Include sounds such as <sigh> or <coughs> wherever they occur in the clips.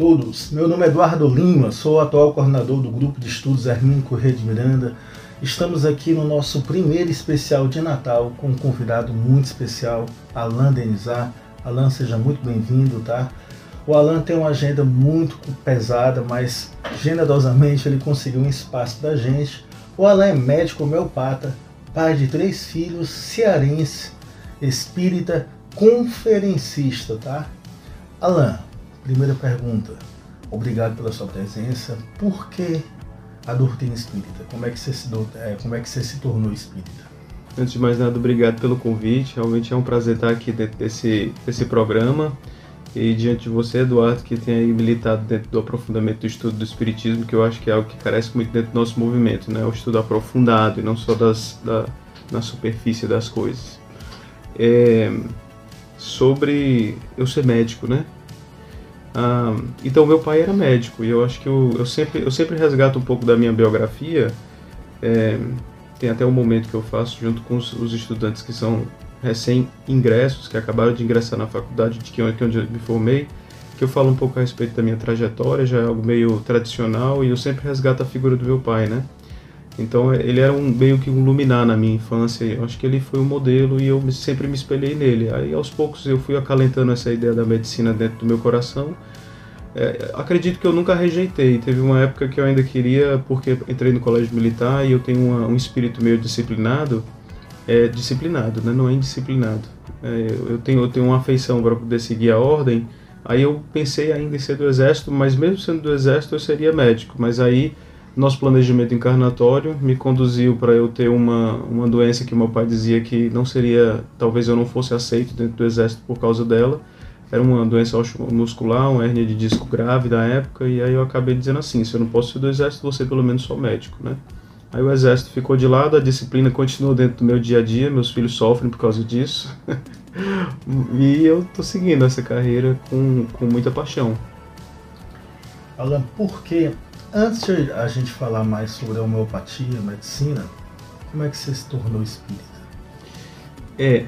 Todos, meu nome é Eduardo Lima, sou o atual coordenador do Grupo de Estudos Hermínio Correia de Miranda. Estamos aqui no nosso primeiro especial de Natal com um convidado muito especial, Alain Denizar. Alain, seja muito bem-vindo, tá? O Alan tem uma agenda muito pesada, mas generosamente ele conseguiu um espaço da gente. O Alan é médico homeopata, pai de três filhos, cearense, espírita, conferencista, tá? Alan, primeira pergunta. Obrigado pela sua presença. Por que a doutrina espírita? Como é que você se, é, como é que você se tornou espírita? Antes de mais nada, obrigado pelo convite. Realmente é um prazer estar aqui dentro desse, desse programa e diante de você, Eduardo, que tem aí militado dentro do aprofundamento do estudo do Espiritismo, que eu acho que é algo que carece muito dentro do nosso movimento, né? O estudo aprofundado e não só das, da, na superfície das coisas. É, sobre eu ser médico, né? Ah, então, meu pai era médico e eu acho que eu, eu, sempre, eu sempre resgato um pouco da minha biografia. É, tem até um momento que eu faço junto com os, os estudantes que são recém-ingressos, que acabaram de ingressar na faculdade de que onde eu me formei, que eu falo um pouco a respeito da minha trajetória, já é algo meio tradicional, e eu sempre resgato a figura do meu pai, né? Então ele era um, meio que um luminar na minha infância, eu acho que ele foi um modelo e eu sempre me espelhei nele. Aí aos poucos eu fui acalentando essa ideia da medicina dentro do meu coração. É, acredito que eu nunca rejeitei. Teve uma época que eu ainda queria, porque entrei no colégio militar e eu tenho uma, um espírito meio disciplinado é disciplinado, né? não é indisciplinado. É, eu, tenho, eu tenho uma afeição para poder seguir a ordem, aí eu pensei ainda em ser do exército, mas mesmo sendo do exército eu seria médico, mas aí nosso planejamento encarnatório me conduziu para eu ter uma, uma doença que meu pai dizia que não seria, talvez eu não fosse aceito dentro do exército por causa dela. Era uma doença muscular, uma hernia de disco grave da época, e aí eu acabei dizendo assim: se eu não posso ser do exército, vou ser pelo menos só médico, né? Aí o exército ficou de lado, a disciplina continuou dentro do meu dia a dia, meus filhos sofrem por causa disso. <laughs> e eu tô seguindo essa carreira com, com muita paixão. Alan, por que, antes de a gente falar mais sobre a homeopatia, medicina, como é que você se tornou espírita? É,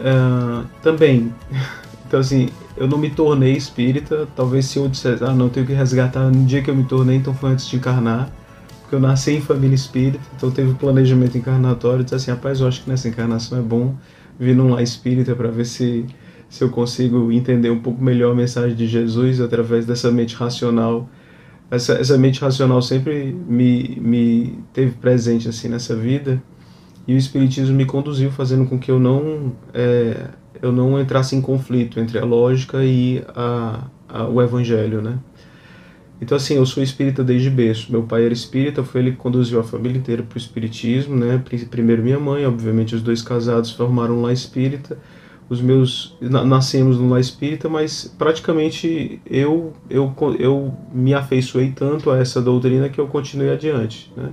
uh, também. <laughs> Então, assim, eu não me tornei espírita. Talvez se eu dissesse, ah, não, tenho que resgatar no dia que eu me tornei, então foi antes de encarnar porque eu nasci em família espírita, então teve um planejamento encarnatório, disse assim, rapaz, eu acho que nessa encarnação é bom vir num lar espírita para ver se, se eu consigo entender um pouco melhor a mensagem de Jesus através dessa mente racional. Essa, essa mente racional sempre me, me teve presente assim nessa vida e o espiritismo me conduziu fazendo com que eu não é, eu não entrasse em conflito entre a lógica e a, a, o evangelho, né? Então, assim, eu sou espírita desde berço. Meu pai era espírita, foi ele que conduziu a família inteira para o espiritismo, né? Primeiro minha mãe, obviamente os dois casados formaram lar espírita. Os meus nascemos no lar espírita, mas praticamente eu, eu, eu me afeiçoei tanto a essa doutrina que eu continuei adiante, né?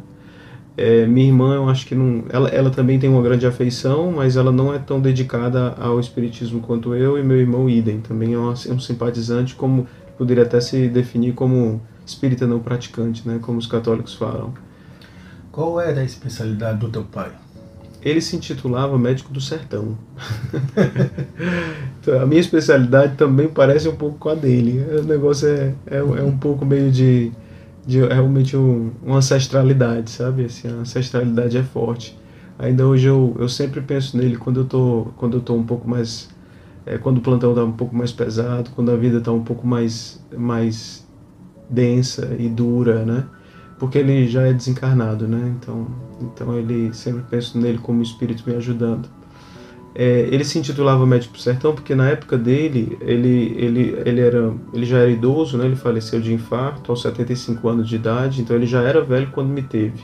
É, minha irmã, eu acho que não. Ela, ela também tem uma grande afeição, mas ela não é tão dedicada ao espiritismo quanto eu, e meu irmão, idem. Também é um, é um simpatizante, como poderia até se definir como espírita não praticante, né, como os católicos falam. Qual era a especialidade do teu pai? Ele se intitulava médico do sertão. <laughs> então, a minha especialidade também parece um pouco com a dele. O negócio é, é, é um pouco meio de, de é realmente um, uma ancestralidade, sabe? Assim, a ancestralidade é forte. Ainda hoje eu, eu sempre penso nele quando eu tô, quando eu tô um pouco mais é, quando o plantão está um pouco mais pesado, quando a vida está um pouco mais, mais densa e dura, né? Porque ele já é desencarnado, né? Então, então ele sempre penso nele como espírito me ajudando. É, ele se intitulava Médico Sertão porque na época dele ele, ele, ele, era, ele já era idoso, né? ele faleceu de infarto aos 75 anos de idade, então ele já era velho quando me teve.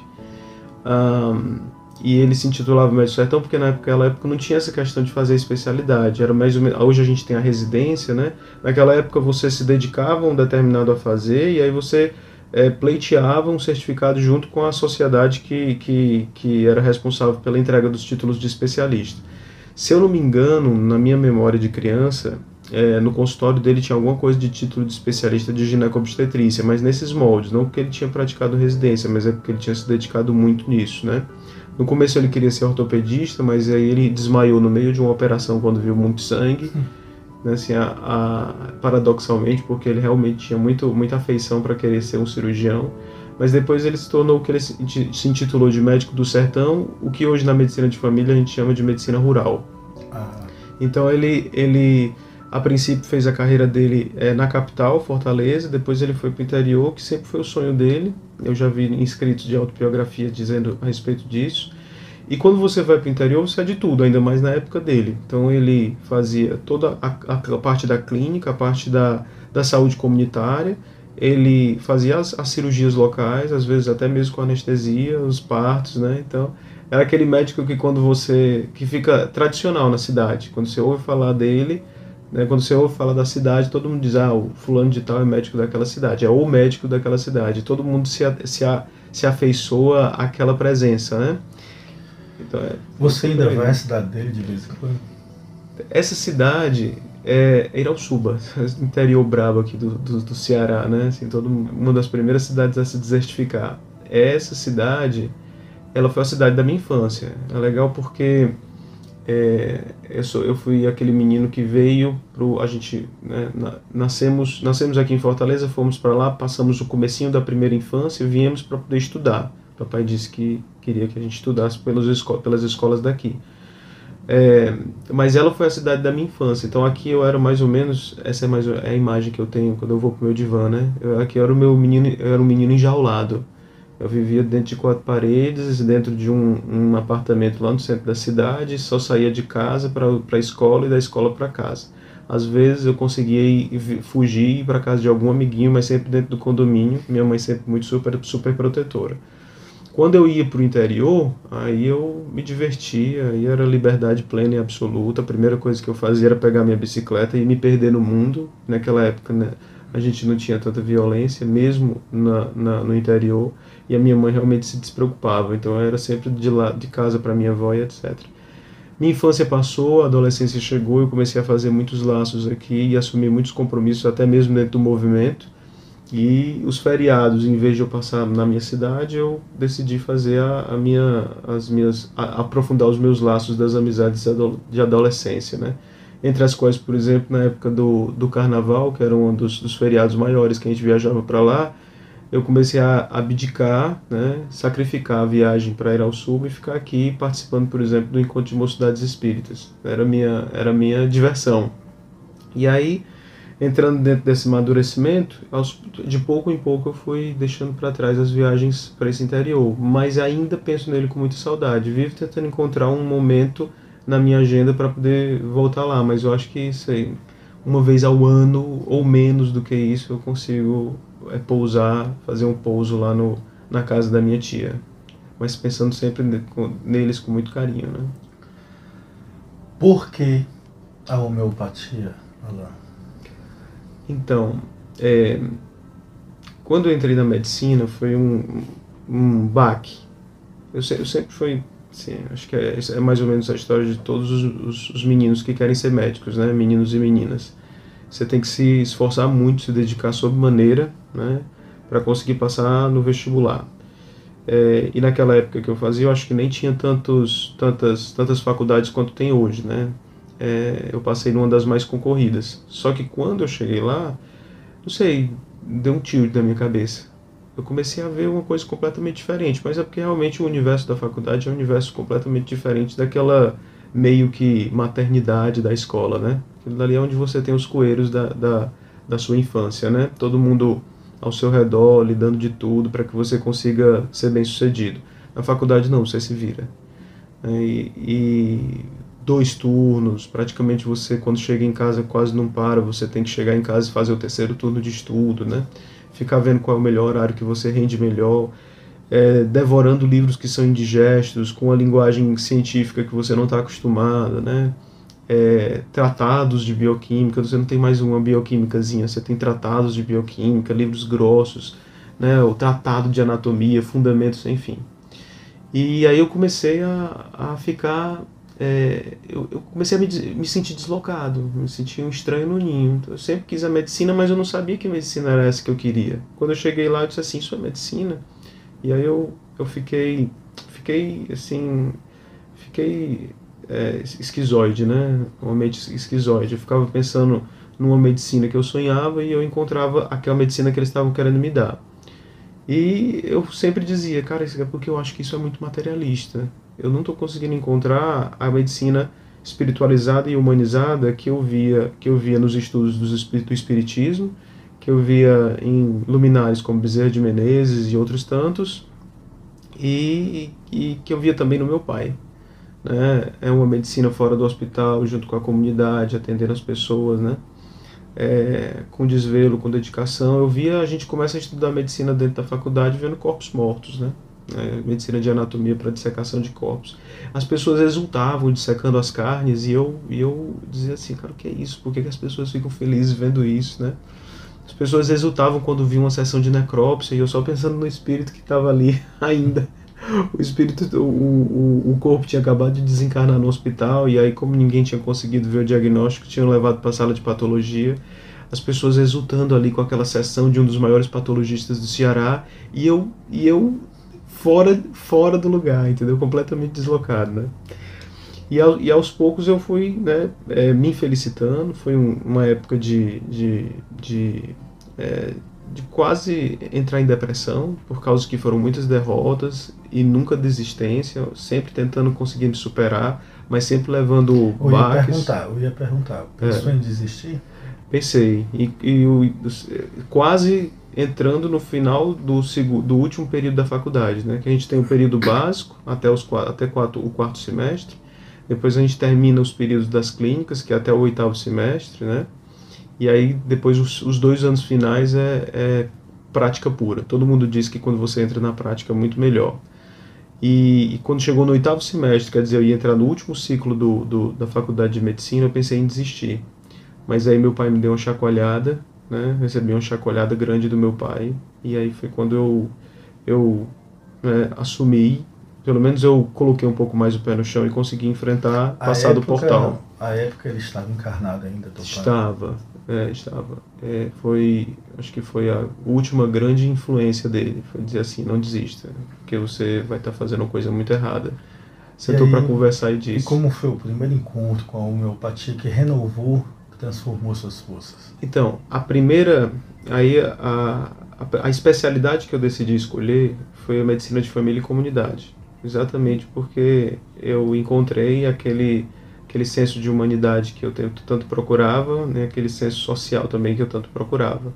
Um, e ele se intitulava Médico Sertão porque naquela época não tinha essa questão de fazer especialidade. Era mais hoje a gente tem a residência, né? Naquela época você se dedicava a um determinado a fazer e aí você é, pleiteava um certificado junto com a sociedade que, que, que era responsável pela entrega dos títulos de especialista. Se eu não me engano, na minha memória de criança, é, no consultório dele tinha alguma coisa de título de especialista de ginecobstetrícia, mas nesses moldes, não porque ele tinha praticado residência, mas é porque ele tinha se dedicado muito nisso, né? No começo ele queria ser ortopedista, mas aí ele desmaiou no meio de uma operação quando viu muito sangue. Né, assim, a, a, paradoxalmente, porque ele realmente tinha muito, muita afeição para querer ser um cirurgião, mas depois ele se tornou o que ele se, se intitulou de médico do sertão, o que hoje na medicina de família a gente chama de medicina rural. Ah. Então ele, ele a princípio fez a carreira dele é, na capital, Fortaleza, depois ele foi para o interior, que sempre foi o sonho dele. Eu já vi inscritos de autobiografia dizendo a respeito disso. E quando você vai para o interior, você é de tudo, ainda mais na época dele. Então ele fazia toda a, a, parte da clínica, a parte da, da saúde comunitária, ele fazia as, as, cirurgias locais, às vezes até mesmo com anestesia, os partos, né? Então era aquele médico que quando você que fica tradicional na cidade, quando você ouve falar dele, né? Quando você ouve falar da cidade, todo mundo diz, ah, o fulano de tal é médico daquela cidade, é o médico daquela cidade. Todo mundo se, se, se afeiçoa àquela presença, né? Então, é, você ainda vai à cidade dele de vez em quando? Essa cidade é Irauçuba, <laughs> interior brabo aqui do, do, do, Ceará, né? Assim, todo, uma das primeiras cidades a se desertificar. Essa cidade, ela foi a cidade da minha infância. É legal porque é, eu, sou, eu fui aquele menino que veio pro a gente né, nascemos nascemos aqui em Fortaleza fomos para lá passamos o comecinho da primeira infância e viemos para poder estudar papai disse que queria que a gente estudasse pelas, esco pelas escolas daqui é, mas ela foi a cidade da minha infância então aqui eu era mais ou menos essa é mais é a imagem que eu tenho quando eu vou pro meu divã né eu, aqui eu era o meu menino era um menino enjaulado eu vivia dentro de quatro paredes, dentro de um, um apartamento lá no centro da cidade, só saía de casa para a escola e da escola para casa. Às vezes eu conseguia ir, fugir para casa de algum amiguinho, mas sempre dentro do condomínio. Minha mãe sempre muito super, super protetora. Quando eu ia para o interior, aí eu me divertia, aí era liberdade plena e absoluta. A primeira coisa que eu fazia era pegar minha bicicleta e me perder no mundo. Naquela época né, a gente não tinha tanta violência, mesmo na, na no interior e a minha mãe realmente se despreocupava, então eu era sempre de, lá, de casa para minha avó e etc. Minha infância passou, a adolescência chegou, eu comecei a fazer muitos laços aqui e assumir muitos compromissos, até mesmo dentro do movimento. E os feriados, em vez de eu passar na minha cidade, eu decidi fazer a, a minha, as minhas, a, aprofundar os meus laços das amizades de adolescência, né? Entre as quais, por exemplo, na época do, do Carnaval, que era um dos, dos feriados maiores que a gente viajava para lá, eu comecei a abdicar, né, sacrificar a viagem para ir ao sul e ficar aqui participando, por exemplo, do encontro de mocidades espíritas. Era minha era minha diversão. E aí, entrando dentro desse amadurecimento, de pouco em pouco eu fui deixando para trás as viagens para esse interior, mas ainda penso nele com muita saudade. Vivo tentando encontrar um momento na minha agenda para poder voltar lá, mas eu acho que aí, uma vez ao ano ou menos do que isso, eu consigo é pousar, fazer um pouso lá no, na casa da minha tia. Mas pensando sempre neles com muito carinho, né? Por que a homeopatia, Alain? Então, é, quando eu entrei na medicina foi um, um baque. Eu, eu sempre fui, assim, acho que é, é, mais ou menos a história de todos os, os, os meninos que querem ser médicos, né? Meninos e meninas você tem que se esforçar muito, se dedicar sob maneira, né, para conseguir passar no vestibular. É, e naquela época que eu fazia, eu acho que nem tinha tantos, tantas, tantas faculdades quanto tem hoje, né? É, eu passei numa das mais concorridas. Só que quando eu cheguei lá, não sei, deu um tilt na minha cabeça. Eu comecei a ver uma coisa completamente diferente, mas é porque realmente o universo da faculdade é um universo completamente diferente daquela meio que maternidade da escola, né? Aquilo dali é onde você tem os coeiros da, da, da sua infância, né? Todo mundo ao seu redor, lidando de tudo para que você consiga ser bem sucedido. Na faculdade não, você se vira. É, e, e, dois turnos, praticamente você quando chega em casa quase não para, você tem que chegar em casa e fazer o terceiro turno de estudo, né? Ficar vendo qual é o melhor horário que você rende melhor, é, devorando livros que são indigestos, com a linguagem científica que você não está acostumada, né? é, tratados de bioquímica, você não tem mais uma bioquímicazinha, você tem tratados de bioquímica, livros grossos, né, o tratado de anatomia, fundamentos, enfim. E aí eu comecei a, a ficar, é, eu, eu, comecei a me, me sentir deslocado, me sentir um estranho no ninho. Então, eu sempre quis a medicina, mas eu não sabia que medicina era essa que eu queria. Quando eu cheguei lá, eu disse assim, isso é medicina? E aí eu, eu fiquei, fiquei assim, fiquei é, esquizoide, né? Uma esquizoide. Eu ficava pensando numa medicina que eu sonhava e eu encontrava aquela medicina que eles estavam querendo me dar. E eu sempre dizia, cara, isso é porque eu acho que isso é muito materialista. Eu não estou conseguindo encontrar a medicina espiritualizada e humanizada que eu via que eu via nos estudos do espiritismo, que eu via em luminares como Bezerra de Menezes e outros tantos, e, e que eu via também no meu pai. Né? É uma medicina fora do hospital, junto com a comunidade, atendendo as pessoas, né? É, com desvelo, com dedicação. Eu via, a gente começa a estudar medicina dentro da faculdade vendo corpos mortos, né? É, medicina de anatomia para dissecação de corpos. As pessoas exultavam dissecando as carnes e eu, e eu dizia assim, cara, o que é isso? Por que, que as pessoas ficam felizes vendo isso, né? As pessoas exultavam quando viam uma sessão de necrópsia e eu só pensando no espírito que estava ali <laughs> ainda. O espírito, o, o, o corpo tinha acabado de desencarnar no hospital e aí, como ninguém tinha conseguido ver o diagnóstico, tinham levado para a sala de patologia. As pessoas exultando ali com aquela sessão de um dos maiores patologistas do Ceará e eu, e eu fora, fora do lugar, entendeu? Completamente deslocado, né? E, ao, e aos poucos eu fui né, é, me felicitando, foi um, uma época de, de, de, é, de quase entrar em depressão, por causa que foram muitas derrotas e nunca desistência, sempre tentando conseguir me superar, mas sempre levando eu baques. Ia perguntar, eu ia perguntar, pensou é. em desistir? Pensei, e, e eu, quase entrando no final do, do último período da faculdade, né? Que a gente tem o período básico até, os, até quatro, o quarto semestre, depois a gente termina os períodos das clínicas, que é até o oitavo semestre, né? E aí depois os, os dois anos finais é, é, prática pura. Todo mundo diz que quando você entra na prática é muito melhor. E, e, quando chegou no oitavo semestre, quer dizer, eu ia entrar no último ciclo do, do, da faculdade de medicina, eu pensei em desistir. Mas aí meu pai me deu uma chacoalhada, né? Recebi uma chacoalhada grande do meu pai. E aí foi quando eu, eu né, assumi pelo menos eu coloquei um pouco mais o pé no chão e consegui enfrentar, passar do portal. A época ele estava encarnado ainda, teu Estava, é, estava. É, foi, acho que foi a última grande influência dele, foi dizer assim, não desista, porque você vai estar tá fazendo coisa muito errada. Sentou para conversar e disse. E como foi o primeiro encontro com a homeopatia que renovou, transformou suas forças? Então, a primeira, aí a, a, a especialidade que eu decidi escolher foi a medicina de família e comunidade exatamente porque eu encontrei aquele aquele senso de humanidade que eu tanto procurava, né, aquele senso social também que eu tanto procurava.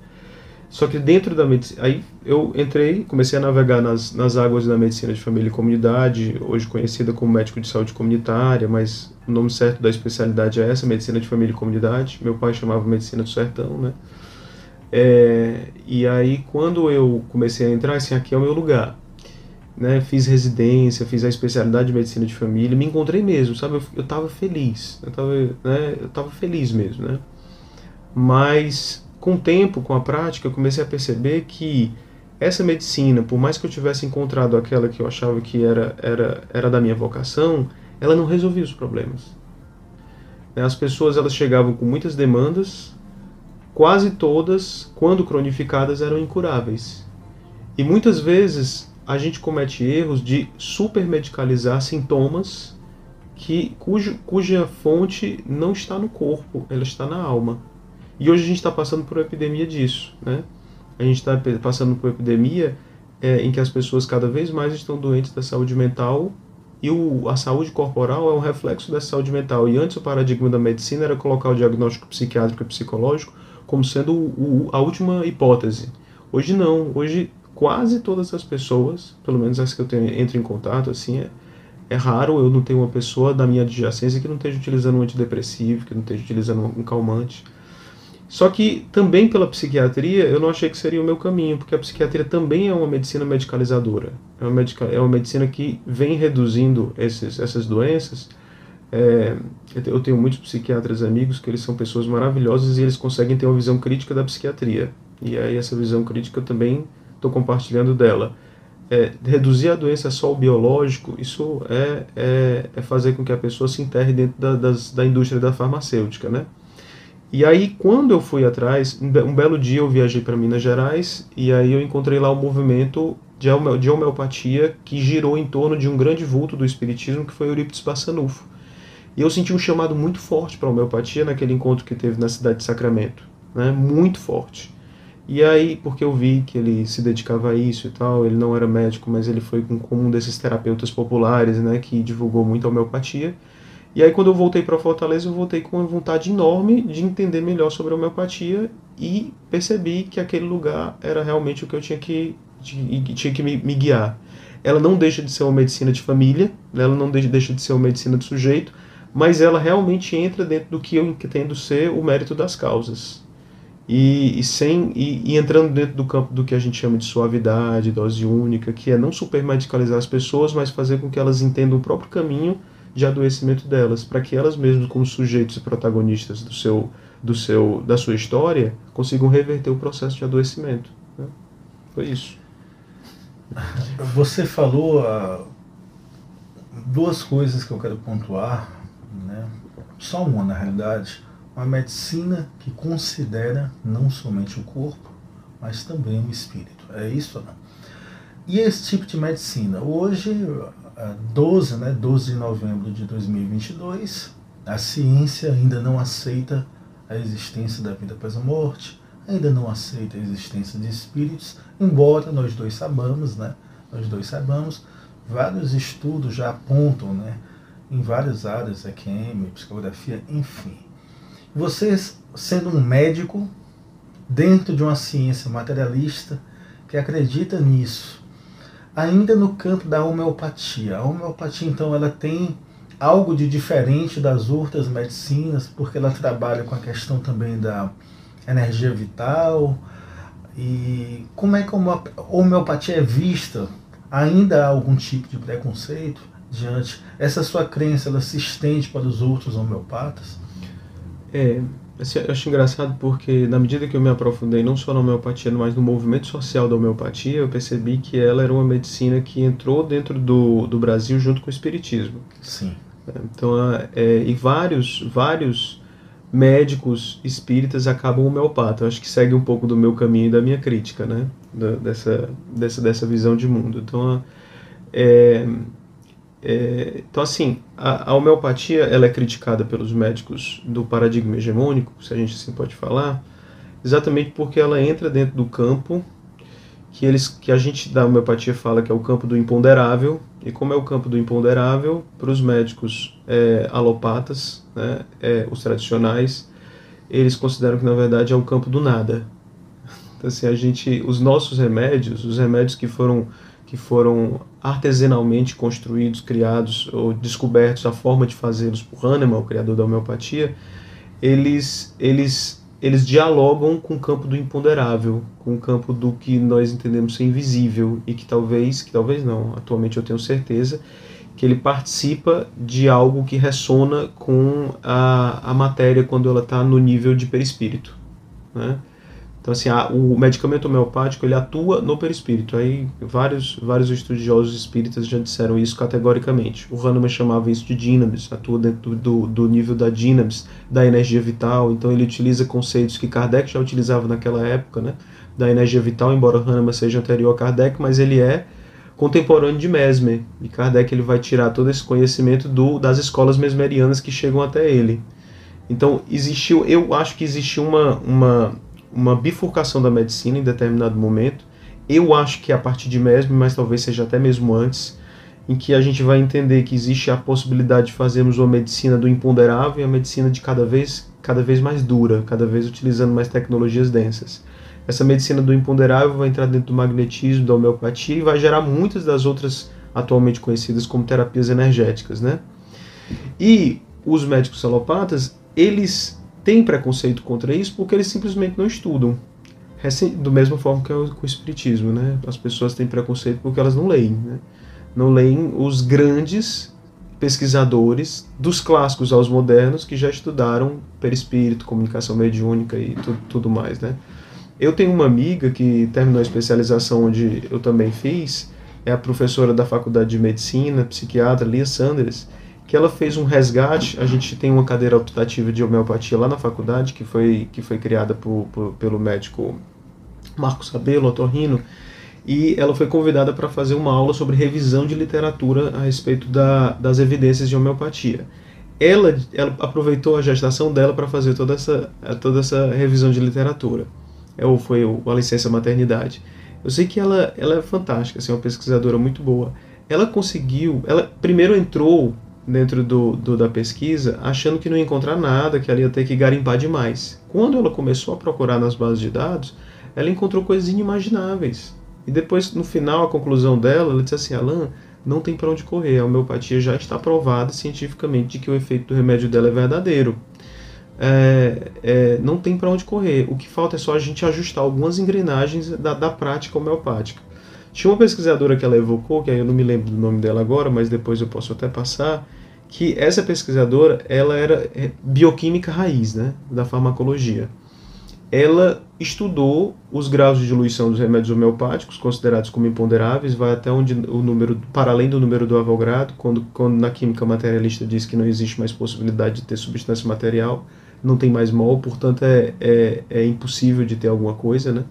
Só que dentro da medicina, aí eu entrei, comecei a navegar nas, nas águas da medicina de família e comunidade, hoje conhecida como médico de saúde comunitária, mas o nome certo da especialidade é essa, medicina de família e comunidade. Meu pai chamava medicina do sertão, né? É, e aí quando eu comecei a entrar, assim, aqui é o meu lugar né, fiz residência, fiz a especialidade de medicina de família, me encontrei mesmo, sabe? Eu, eu tava feliz, eu tava, né, eu tava feliz mesmo, né? Mas com o tempo, com a prática, eu comecei a perceber que essa medicina, por mais que eu tivesse encontrado aquela que eu achava que era, era, era da minha vocação, ela não resolvia os problemas. As pessoas elas chegavam com muitas demandas, quase todas, quando cronificadas, eram incuráveis. E muitas vezes a gente comete erros de supermedicalizar sintomas que, cujo, cuja fonte não está no corpo, ela está na alma. E hoje a gente está passando por uma epidemia disso. Né? A gente está passando por uma epidemia é, em que as pessoas cada vez mais estão doentes da saúde mental e o, a saúde corporal é um reflexo da saúde mental. E antes o paradigma da medicina era colocar o diagnóstico psiquiátrico e psicológico como sendo o, o, a última hipótese. Hoje não. Hoje quase todas as pessoas, pelo menos as que eu tenho, entro em contato, assim, é, é raro eu não ter uma pessoa da minha adjacência que não esteja utilizando um antidepressivo, que não esteja utilizando um calmante. Só que também pela psiquiatria eu não achei que seria o meu caminho, porque a psiquiatria também é uma medicina medicalizadora. É uma, medica, é uma medicina que vem reduzindo esses, essas doenças. É, eu tenho muitos psiquiatras amigos que eles são pessoas maravilhosas e eles conseguem ter uma visão crítica da psiquiatria. E aí essa visão crítica também estou compartilhando dela. É, reduzir a doença só ao biológico, isso é, é, é, fazer com que a pessoa se enterre dentro da, das, da indústria da farmacêutica, né? E aí, quando eu fui atrás, um belo dia eu viajei para Minas Gerais e aí eu encontrei lá um movimento de, de homeopatia que girou em torno de um grande vulto do espiritismo que foi Eurípides Bassanufo. E eu senti um chamado muito forte para homeopatia naquele encontro que teve na cidade de Sacramento, né? Muito forte. E aí, porque eu vi que ele se dedicava a isso e tal, ele não era médico, mas ele foi com um desses terapeutas populares, né, que divulgou muito a homeopatia. E aí, quando eu voltei para Fortaleza, eu voltei com uma vontade enorme de entender melhor sobre a homeopatia e percebi que aquele lugar era realmente o que eu tinha que, tinha que me, me, guiar. Ela não deixa de ser uma medicina de família, né? ela não deixa de ser uma medicina de sujeito, mas ela realmente entra dentro do que eu entendo ser o mérito das causas. E, e sem e, e, entrando dentro do campo do que a gente chama de suavidade, dose única, que é não supermedicalizar as pessoas, mas fazer com que elas entendam o próprio caminho de adoecimento delas, para que elas mesmas, como sujeitos e protagonistas do seu, do seu, da sua história, consigam reverter o processo de adoecimento. Né? Foi isso. Você falou uh, duas coisas que eu quero pontuar, né? só uma na realidade. Uma medicina que considera não somente o corpo, mas também o espírito. É isso ou não? E esse tipo de medicina? Hoje, 12, né, 12 de novembro de 2022, a ciência ainda não aceita a existência da vida após a morte, ainda não aceita a existência de espíritos, embora nós dois sabamos, né, nós dois sabamos, vários estudos já apontam, né, em várias áreas, EQM, psicografia, enfim. Você, sendo um médico, dentro de uma ciência materialista, que acredita nisso, ainda no campo da homeopatia. A homeopatia, então, ela tem algo de diferente das outras medicinas, porque ela trabalha com a questão também da energia vital. E como é que a homeopatia é vista? Ainda há algum tipo de preconceito diante? Essa sua crença, ela se estende para os outros homeopatas? É, eu acho engraçado porque, na medida que eu me aprofundei não só na homeopatia, mas no movimento social da homeopatia, eu percebi que ela era uma medicina que entrou dentro do, do Brasil junto com o espiritismo. Sim. Então, é, e vários, vários médicos espíritas acabam homeopata. Eu acho que segue um pouco do meu caminho e da minha crítica, né? Da, dessa, dessa, dessa visão de mundo. Então, é, é, então, assim, a, a, homeopatia ela é criticada pelos médicos do paradigma hegemônico, se a gente assim pode falar, exatamente porque ela entra dentro do campo que eles que a gente da homeopatia fala que é o campo do imponderável e como é o campo do imponderável para os médicos é, alopatas né, é, os tradicionais eles consideram que na verdade é o campo do nada. Então assim a gente os nossos remédios os remédios que foram que foram artesanalmente construídos, criados ou descobertos a forma de fazê-los por Hahnemann, o criador da homeopatia, eles, eles, eles dialogam com o campo do imponderável, com o campo do que nós entendemos ser invisível e que talvez, que talvez não, atualmente eu tenho certeza, que ele participa de algo que ressona com a, a matéria quando ela está no nível de perispírito. Né? Então, assim, a, o medicamento homeopático ele atua no perispírito. Aí vários, vários estudiosos espíritas já disseram isso categoricamente. O Hahnemann chamava isso de dínamos, atua dentro do, do nível da dínamos, da energia vital. Então, ele utiliza conceitos que Kardec já utilizava naquela época, né? Da energia vital, embora Hahnemann seja anterior a Kardec, mas ele é contemporâneo de Mesmer. E Kardec ele vai tirar todo esse conhecimento do, das escolas mesmerianas que chegam até ele. Então, existiu, eu acho que existiu uma, uma uma bifurcação da medicina em determinado momento. Eu acho que é a partir de Mesmer, mas talvez seja até mesmo antes, em que a gente vai entender que existe a possibilidade de fazermos uma medicina do imponderável e a medicina de cada vez, cada vez mais dura, cada vez utilizando mais tecnologias densas. Essa medicina do imponderável vai entrar dentro do magnetismo, da homeopatia e vai gerar muitas das outras atualmente conhecidas como terapias energéticas, né? E os médicos alopatas, eles têm preconceito contra isso porque eles simplesmente não estudam. Do mesmo forma que é com o espiritismo, né? As pessoas têm preconceito porque elas não leem, né? Não leem os grandes pesquisadores, dos clássicos aos modernos, que já estudaram perispírito, comunicação mediúnica e tudo, tudo mais, né? Eu tenho uma amiga que terminou a especialização onde eu também fiz, é a professora da Faculdade de Medicina, psiquiatra Lia Sanders, que ela fez um resgate. A gente tem uma cadeira optativa de homeopatia lá na faculdade, que foi, que foi criada por, por pelo médico Marcos Sabelo, otorrino, e ela foi convidada para fazer uma aula sobre revisão de literatura a respeito da, das evidências de homeopatia. ela, ela aproveitou a gestação dela para fazer toda essa, toda essa revisão de literatura. É, ou foi a licença maternidade. Eu sei que ela, ela é fantástica, assim, uma pesquisadora muito boa. Ela conseguiu, ela primeiro entrou dentro do, do, da pesquisa achando que não ia encontrar nada, que ela ia ter que garimpar demais. Quando ela começou a procurar nas bases de dados, ela encontrou coisas inimagináveis. E depois, no final, a conclusão dela, ela disse assim, Alan, não tem para onde correr, a homeopatia já está provada cientificamente de que o efeito do remédio dela é verdadeiro. É, é, não tem para onde correr. O que falta é só a gente ajustar algumas engrenagens da, da prática homeopática. Tinha uma pesquisadora que ela evocou, que aí eu não me lembro do nome dela agora, mas depois eu posso até passar, que essa pesquisadora ela era é, bioquímica raiz, né, da farmacologia. Ela estudou os graus de diluição dos remédios homeopáticos, considerados como imponderáveis, vai até onde o número, para além do número do Avogadro, quando, quando na química materialista diz que não existe mais possibilidade de ter substância material, não tem mais mol, portanto é, é, é impossível de ter alguma coisa, né?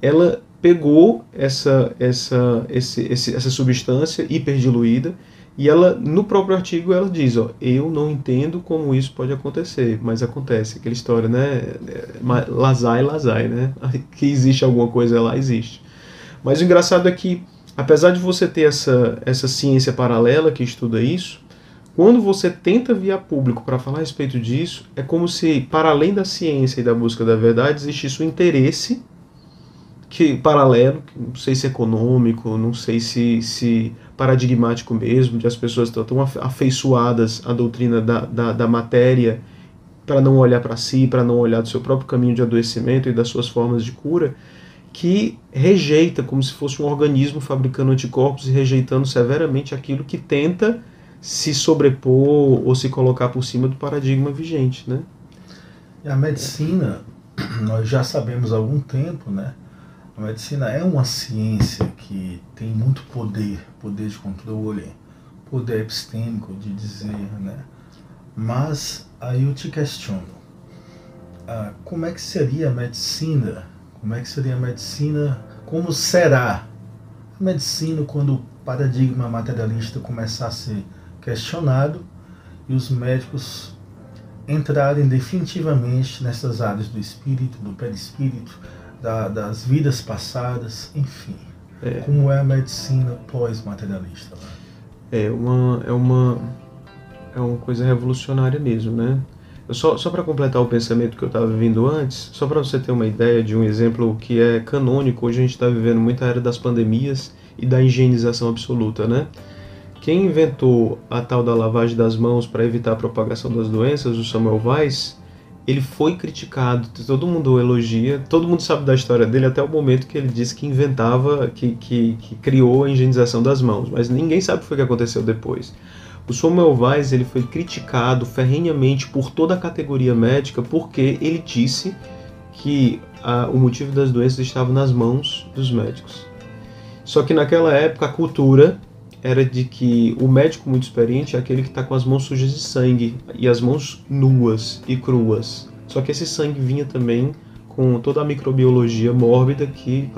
Ela pegou essa, essa, esse, esse, essa substância hiperdiluída e ela, no próprio artigo, ela diz, ó, eu não entendo como isso pode acontecer, mas acontece. Aquela história, né? Lazai, lazai, né? <laughs> Que existe alguma coisa lá, existe. Mas o engraçado é que, apesar de você ter essa, essa ciência paralela que estuda isso, quando você tenta via público para falar a respeito disso, é como se, para além da ciência e da busca da verdade, existisse o interesse que paralelo, não sei se econômico, não sei se, se paradigmático mesmo, de as pessoas estão tão afeiçoadas à doutrina da, da, da matéria para não olhar para si, para não olhar do seu próprio caminho de adoecimento e das suas formas de cura, que rejeita como se fosse um organismo fabricando anticorpos e rejeitando severamente aquilo que tenta se sobrepor ou se colocar por cima do paradigma vigente, né? E a medicina, nós já sabemos há algum tempo, né? A medicina é uma ciência que tem muito poder, poder de controle, poder epistêmico de dizer, né? Mas aí eu te questiono, ah, como é que seria a medicina? Como é que seria a medicina? Como será a medicina quando o paradigma materialista começar a ser questionado e os médicos entrarem definitivamente nessas áreas do espírito, do perispírito, da, das vidas passadas, enfim. É. Como é a medicina pós-materialista? É uma, é uma é uma coisa revolucionária mesmo, né? só só para completar o pensamento que eu estava vivendo antes, só para você ter uma ideia de um exemplo que é canônico, hoje a gente está vivendo muita era das pandemias e da higienização absoluta, né? Quem inventou a tal da lavagem das mãos para evitar a propagação das doenças, o Samuel Weiss, ele foi criticado, todo mundo elogia, todo mundo sabe da história dele até o momento que ele disse que inventava, que, que, que criou a higienização das mãos, mas ninguém sabe o que foi que aconteceu depois. O Samuel Weiss ele foi criticado ferrenhamente por toda a categoria médica porque ele disse que a, o motivo das doenças estava nas mãos dos médicos. Só que naquela época a cultura era de que o médico muito experiente é aquele que está com as mãos sujas de sangue e as mãos nuas e cruas. Só que esse sangue vinha também com toda a microbiologia mórbida que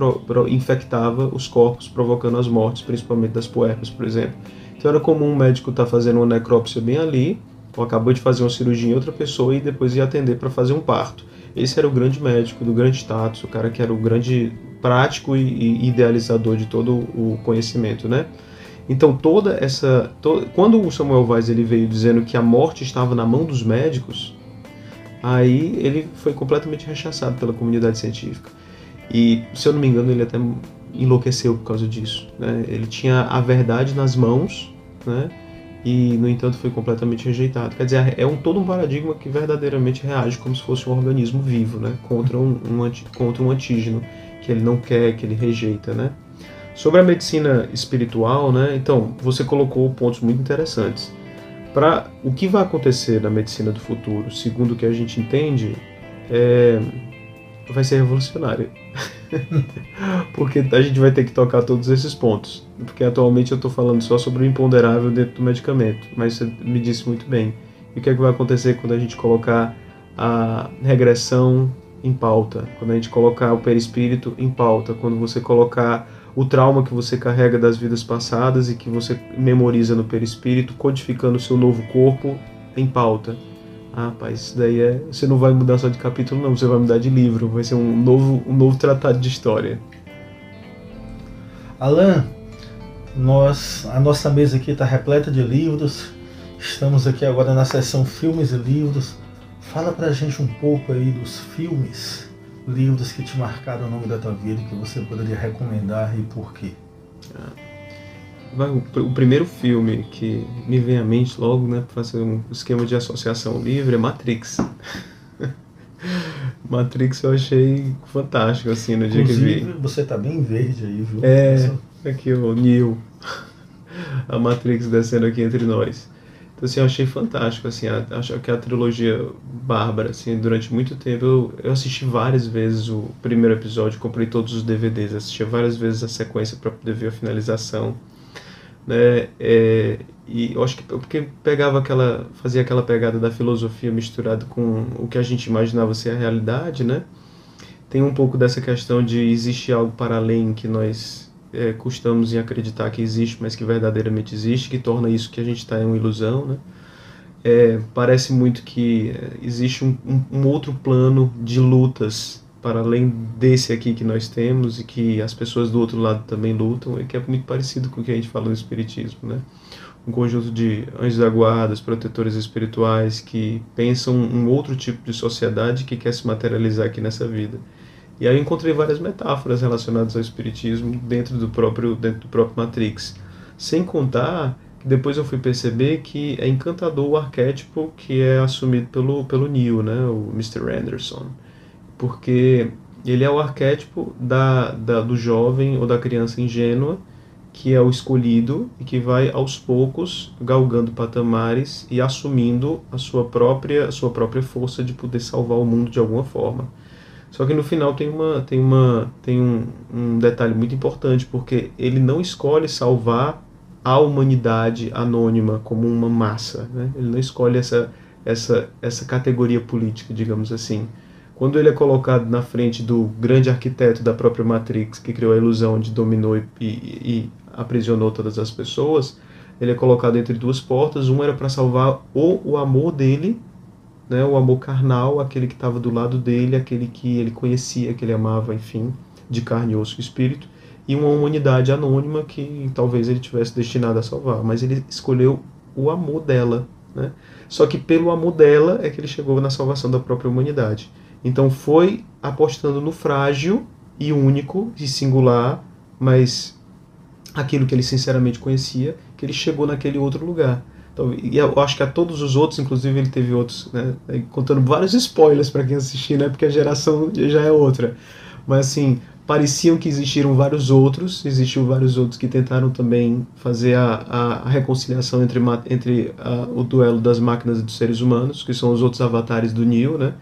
infectava os corpos, provocando as mortes, principalmente das puerpas, por exemplo. Então era comum um médico estar tá fazendo uma necrópsia bem ali, ou acabou de fazer uma cirurgia em outra pessoa e depois ia atender para fazer um parto. Esse era o grande médico do grande status, o cara que era o grande prático e, e idealizador de todo o conhecimento, né? Então toda essa, to, quando o Samuel Weiss ele veio dizendo que a morte estava na mão dos médicos, aí ele foi completamente rechaçado pela comunidade científica. E se eu não me engano ele até enlouqueceu por causa disso. Né? Ele tinha a verdade nas mãos, né? E no entanto foi completamente rejeitado. Quer dizer, é um todo um paradigma que verdadeiramente reage como se fosse um organismo vivo, né? Contra um, um anti, contra um antígeno que ele não quer, que ele rejeita, né? Sobre a medicina espiritual, né? Então, você colocou pontos muito interessantes. Para o que vai acontecer na medicina do futuro, segundo o que a gente entende, é, vai ser revolucionária. <laughs> porque a gente vai ter que tocar todos esses pontos. Porque atualmente eu estou falando só sobre o imponderável dentro do medicamento, mas você me disse muito bem. E o que, é que vai acontecer quando a gente colocar a regressão em pauta, quando a gente colocar o perispírito em pauta, quando você colocar o trauma que você carrega das vidas passadas e que você memoriza no perispírito, codificando o seu novo corpo em pauta. Ah, rapaz, isso daí é. Você não vai mudar só de capítulo, não, você vai mudar de livro. Vai ser um novo, um novo tratado de história. Alan, nós, a nossa mesa aqui está repleta de livros. Estamos aqui agora na seção Filmes e Livros. Fala pra gente um pouco aí dos filmes, livros que te marcaram ao longo da tua vida que você poderia recomendar e por quê. O primeiro filme que me vem à mente logo, né, para fazer um esquema de associação livre, é Matrix. <laughs> Matrix eu achei fantástico, assim, no dia Inclusive, que vi. você tá bem verde aí, viu? É, aqui o Neo. <laughs> A Matrix descendo aqui entre nós. Então, assim, eu achei fantástico, assim, acho que a trilogia Bárbara, assim, durante muito tempo eu, eu assisti várias vezes o primeiro episódio, comprei todos os DVDs, assisti várias vezes a sequência para poder ver a finalização, né, é, e eu acho que porque pegava aquela, fazia aquela pegada da filosofia misturada com o que a gente imaginava ser a realidade, né, tem um pouco dessa questão de existe algo para além que nós é, custamos em acreditar que existe, mas que verdadeiramente existe, que torna isso que a gente está em uma ilusão, né? É, parece muito que é, existe um, um, outro plano de lutas para além desse aqui que nós temos e que as pessoas do outro lado também lutam e que é muito parecido com o que a gente fala no Espiritismo, né? Um conjunto de anjos da guarda, protetores espirituais que pensam um outro tipo de sociedade que quer se materializar aqui nessa vida. E aí eu encontrei várias metáforas relacionadas ao espiritismo dentro do próprio dentro do próprio Matrix. Sem contar que depois eu fui perceber que é encantador o arquétipo que é assumido pelo pelo Neo, né, o Mr. Anderson. Porque ele é o arquétipo da, da, do jovem ou da criança ingênua que é o escolhido e que vai aos poucos galgando patamares e assumindo a sua própria a sua própria força de poder salvar o mundo de alguma forma. Só que no final tem, uma, tem, uma, tem um, um detalhe muito importante, porque ele não escolhe salvar a humanidade anônima como uma massa. Né? Ele não escolhe essa, essa, essa categoria política, digamos assim. Quando ele é colocado na frente do grande arquiteto da própria Matrix, que criou a ilusão de dominou e, e, e aprisionou todas as pessoas, ele é colocado entre duas portas. Um era para salvar o, o amor dele né, o amor carnal, aquele que estava do lado dele, aquele que ele conhecia, que ele amava, enfim, de carne, osso e espírito, e uma humanidade anônima que talvez ele tivesse destinado a salvar, mas ele escolheu o amor dela, né? Só que pelo amor dela é que ele chegou na salvação da própria humanidade. Então foi apostando no frágil e único e singular, mas aquilo que ele sinceramente conhecia, que ele chegou naquele outro lugar. Então, e eu acho que a todos os outros, inclusive ele teve outros, né, contando vários spoilers para quem assistir, né, porque a geração já é outra. Mas assim, pareciam que existiram vários outros, existiam vários outros que tentaram também fazer a, a, a reconciliação entre, entre a, o duelo das máquinas e dos seres humanos, que são os outros avatares do Neo, né?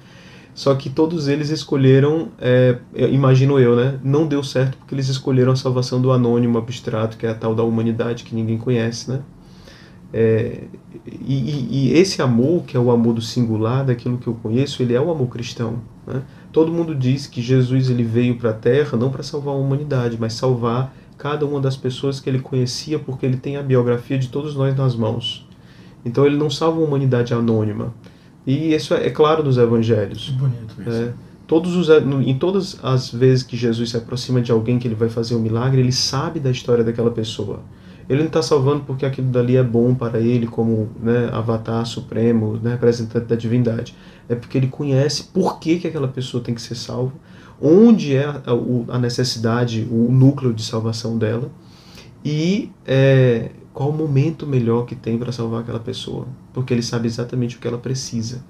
Só que todos eles escolheram, é, imagino eu, né? Não deu certo porque eles escolheram a salvação do anônimo abstrato, que é a tal da humanidade que ninguém conhece, né? É, e, e, esse amor, que é o amor do singular, daquilo que eu conheço, ele é o amor cristão. Né? Todo mundo diz que Jesus ele veio para a Terra não para salvar a humanidade, mas salvar cada uma das pessoas que ele conhecia, porque ele tem a biografia de todos nós nas mãos. Então ele não salva a humanidade anônima. E isso é, é claro nos evangelhos. Bonito isso. É, todos os, em todas as vezes que Jesus se aproxima de alguém que ele vai fazer um milagre, ele sabe da história daquela pessoa. Ele não está salvando porque aquilo dali é bom para ele como né, avatar supremo, né, representante da divindade. É porque ele conhece por que, que aquela pessoa tem que ser salva, onde é a, a necessidade, o núcleo de salvação dela e é, qual o momento melhor que tem para salvar aquela pessoa, porque ele sabe exatamente o que ela precisa.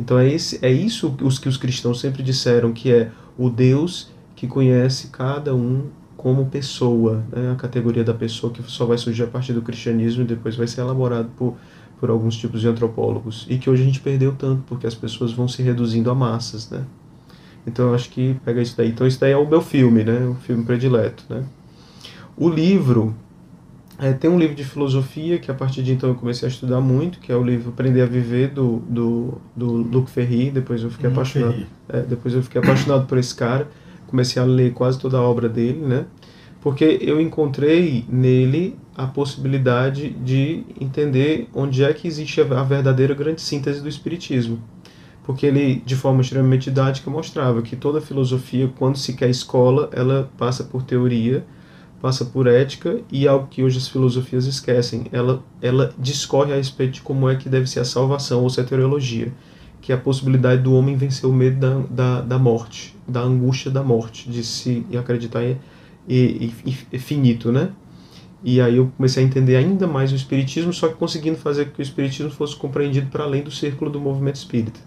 Então é, esse, é isso os que os cristãos sempre disseram que é o Deus que conhece cada um como pessoa, né? a categoria da pessoa que só vai surgir a partir do cristianismo e depois vai ser elaborado por, por alguns tipos de antropólogos. E que hoje a gente perdeu tanto, porque as pessoas vão se reduzindo a massas, né? Então eu acho que pega isso daí. Então isso daí é o meu filme, né? O filme predileto, né? O livro, é, tem um livro de filosofia que a partir de então eu comecei a estudar muito, que é o livro Aprender a Viver do, do, do Luc Ferry. Depois eu fiquei apaixonado. É, depois eu fiquei apaixonado por esse cara comecei a ler quase toda a obra dele, né? Porque eu encontrei nele a possibilidade de entender onde é que existe a verdadeira grande síntese do Espiritismo. Porque ele, de forma extremamente didática, mostrava que toda filosofia, quando se quer escola, ela passa por teoria, passa por ética e algo que hoje as filosofias esquecem, ela, ela discorre a respeito de como é que deve ser a salvação ou soteriologia, que é a possibilidade do homem vencer o medo da, da, da morte, da angústia da morte, de se acreditar em, em, em finito, né? E aí eu comecei a entender ainda mais o espiritismo, só que conseguindo fazer que o espiritismo fosse compreendido para além do círculo do movimento espírita.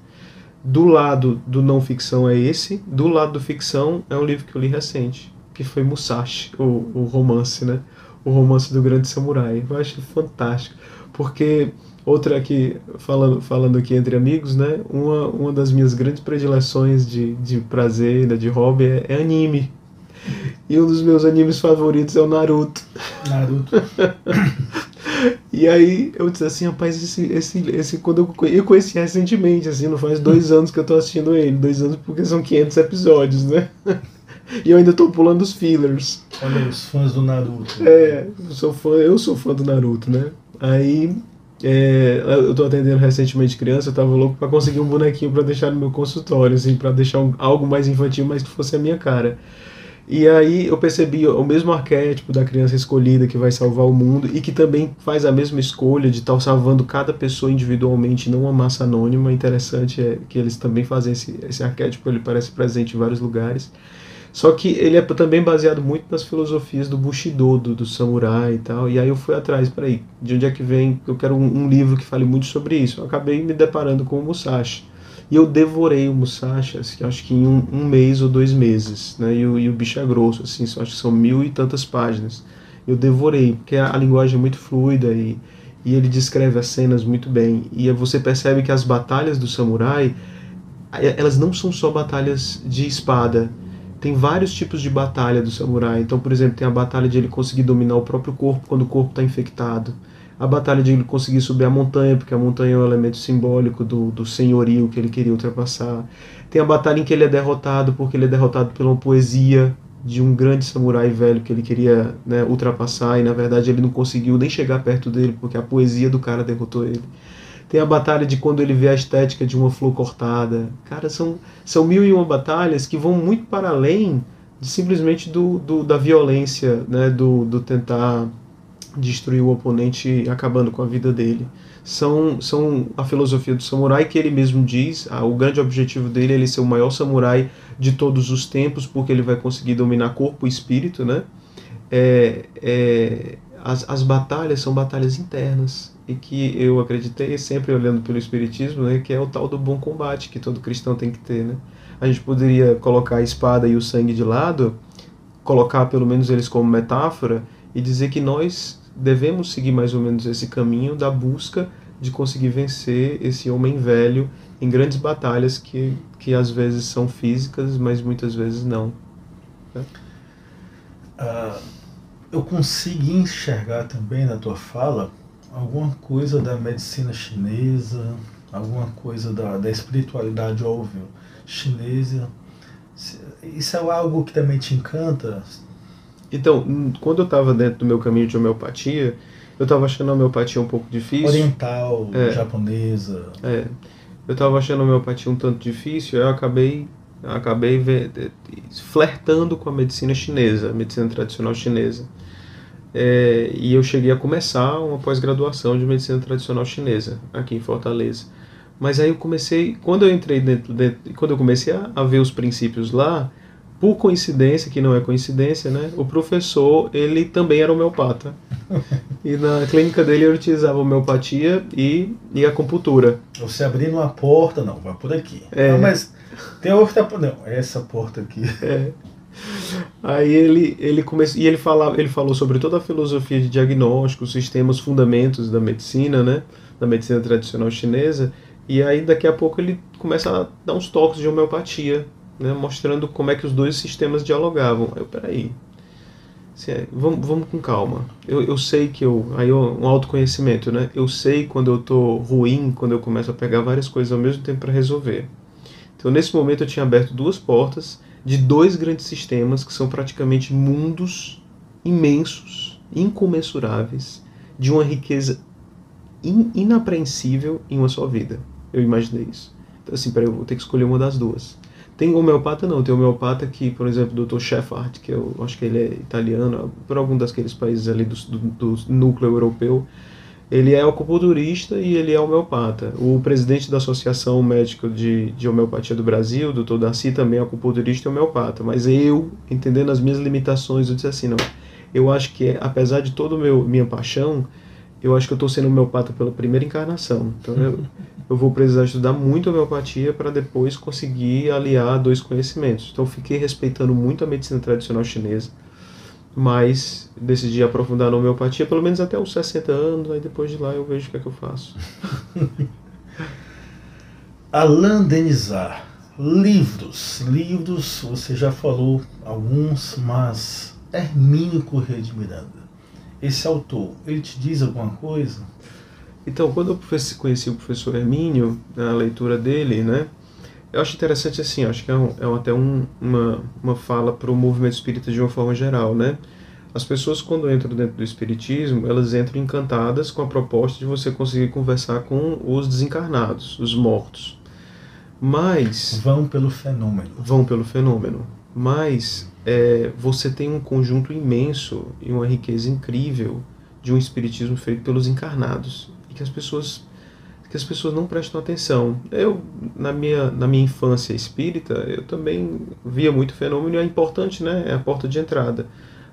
Do lado do não ficção é esse, do lado do ficção é um livro que eu li recente, que foi Musashi, o, o romance, né? O romance do grande samurai. Eu acho fantástico, porque outra aqui falando falando aqui entre amigos, né? Uma, uma das minhas grandes predileções de, de prazer, né, de hobby é, é anime. E um dos meus animes favoritos é o Naruto. Naruto. <laughs> e aí eu disse assim, rapaz, esse, esse, esse quando eu, eu conheci recentemente, assim, não faz dois anos que eu tô assistindo ele. Dois anos porque são 500 episódios, né? <laughs> E eu ainda tô pulando os fillers. Olha os fãs do Naruto. É, eu sou fã, eu sou fã do Naruto, né? Aí é, eu tô atendendo recentemente criança, eu tava louco para conseguir um bonequinho para deixar no meu consultório, assim, para deixar um, algo mais infantil, mas que fosse a minha cara. E aí eu percebi o mesmo arquétipo da criança escolhida que vai salvar o mundo e que também faz a mesma escolha de estar salvando cada pessoa individualmente, não uma massa anônima. Interessante é que eles também fazem esse, esse arquétipo, ele parece presente em vários lugares. Só que ele é também baseado muito nas filosofias do Bushido, do, do samurai e tal. E aí eu fui atrás, peraí, de onde é que vem? Eu quero um, um livro que fale muito sobre isso. Eu acabei me deparando com o Musashi. E eu devorei o Musashi, assim, acho que em um, um, mês ou dois meses. Né? E, o, e o bicho é grosso, assim, acho que são mil e tantas páginas. Eu devorei, porque a, a linguagem é muito fluida e, e ele descreve as cenas muito bem. E você percebe que as batalhas do samurai, elas não são só batalhas de espada tem vários tipos de batalha do samurai. Então, por exemplo, tem a batalha de ele conseguir dominar o próprio corpo quando o corpo está infectado. A batalha de ele conseguir subir a montanha, porque a montanha é um elemento simbólico do, do senhorio que ele queria ultrapassar. Tem a batalha em que ele é derrotado, porque ele é derrotado pela poesia de um grande samurai velho que ele queria né, ultrapassar e na verdade ele não conseguiu nem chegar perto dele porque a poesia do cara derrotou ele. Tem a batalha de quando ele vê a estética de uma flor cortada. Cara, são, são mil e uma batalhas que vão muito para além de simplesmente do, do da violência, né? do, do tentar destruir o oponente acabando com a vida dele. São, são a filosofia do samurai que ele mesmo diz, ah, o grande objetivo dele é ele ser o maior samurai de todos os tempos, porque ele vai conseguir dominar corpo e espírito, né? É, é, as, as batalhas são batalhas internas e que eu acreditei sempre olhando pelo espiritismo, né, que é o tal do bom combate que todo cristão tem que ter, né? A gente poderia colocar a espada e o sangue de lado, colocar pelo menos eles como metáfora e dizer que nós devemos seguir mais ou menos esse caminho da busca de conseguir vencer esse homem velho em grandes batalhas que, que às vezes são físicas, mas muitas vezes não. Né? Uh, eu consegui enxergar também na tua fala alguma coisa da medicina chinesa, alguma coisa da, da espiritualidade óbvio chinesa. Isso é algo que também te encanta? Então, quando eu estava dentro do meu caminho de homeopatia, eu estava achando a homeopatia um pouco difícil. Oriental, é, japonesa. É. Eu estava achando a homeopatia um tanto difícil, eu acabei acabei flertando com a medicina chinesa, a medicina tradicional chinesa. É, e eu cheguei a começar uma pós-graduação de medicina tradicional chinesa aqui em Fortaleza. Mas aí eu comecei, quando eu entrei dentro, dentro quando eu comecei a, a, ver os princípios lá, por coincidência, que não é coincidência, né? O professor, ele também era homeopata. e na clínica dele ele utilizava homeopatia e, e acupuntura. Você abrindo uma porta, não, vai por aqui. É. Não, mas tem outra, não, essa porta aqui. É. Aí ele, ele começou, e ele, falava, ele falou sobre toda a filosofia de diagnóstico, sistemas fundamentos da medicina, né? Da medicina tradicional chinesa. E aí daqui a pouco ele começa a dar uns toques de homeopatia, né? Mostrando como é que os dois sistemas dialogavam. Eu, peraí, assim, é, vamos, vamos com calma. Eu, eu sei que eu. Aí um autoconhecimento, né? Eu sei quando eu tô ruim, quando eu começo a pegar várias coisas ao mesmo tempo para resolver. Então nesse momento eu tinha aberto duas portas de dois grandes sistemas que são praticamente mundos imensos incomensuráveis, de uma riqueza in, inapreensível em uma só vida. Eu imaginei isso. Então, assim, peraí, eu vou ter que escolher uma das duas. Tem homeopata não, tem homeopata que, por exemplo, o Dr. Sheffard, que eu acho que ele é italiano, por algum daqueles países ali do, do, do núcleo europeu, ele é acupunturista e ele é homeopata. O presidente da Associação Médica de, de Homeopatia do Brasil, doutor Darcy, também é acupunturista e homeopata. Mas eu, entendendo as minhas limitações, eu disse assim, não, eu acho que, apesar de toda minha paixão, eu acho que eu estou sendo homeopata pela primeira encarnação. Então eu, eu vou precisar estudar muito homeopatia para depois conseguir aliar dois conhecimentos. Então fiquei respeitando muito a medicina tradicional chinesa, mas decidi aprofundar na homeopatia pelo menos até os 60 anos, aí depois de lá eu vejo o que é que eu faço. <laughs> Alain Denizar, livros. Livros, você já falou alguns, mas Hermínio Corrêa de Miranda esse autor, ele te diz alguma coisa? Então, quando eu conheci o professor Hermínio, a leitura dele, né, eu acho interessante assim, acho que é, um, é até um, uma, uma fala para o movimento espírita de uma forma geral, né? As pessoas quando entram dentro do espiritismo, elas entram encantadas com a proposta de você conseguir conversar com os desencarnados, os mortos. Mas vão pelo fenômeno. Vão pelo fenômeno. Mas é, você tem um conjunto imenso e uma riqueza incrível de um espiritismo feito pelos encarnados que as pessoas que as pessoas não prestam atenção. Eu na minha na minha infância espírita eu também via muito fenômeno é importante, né? É a porta de entrada.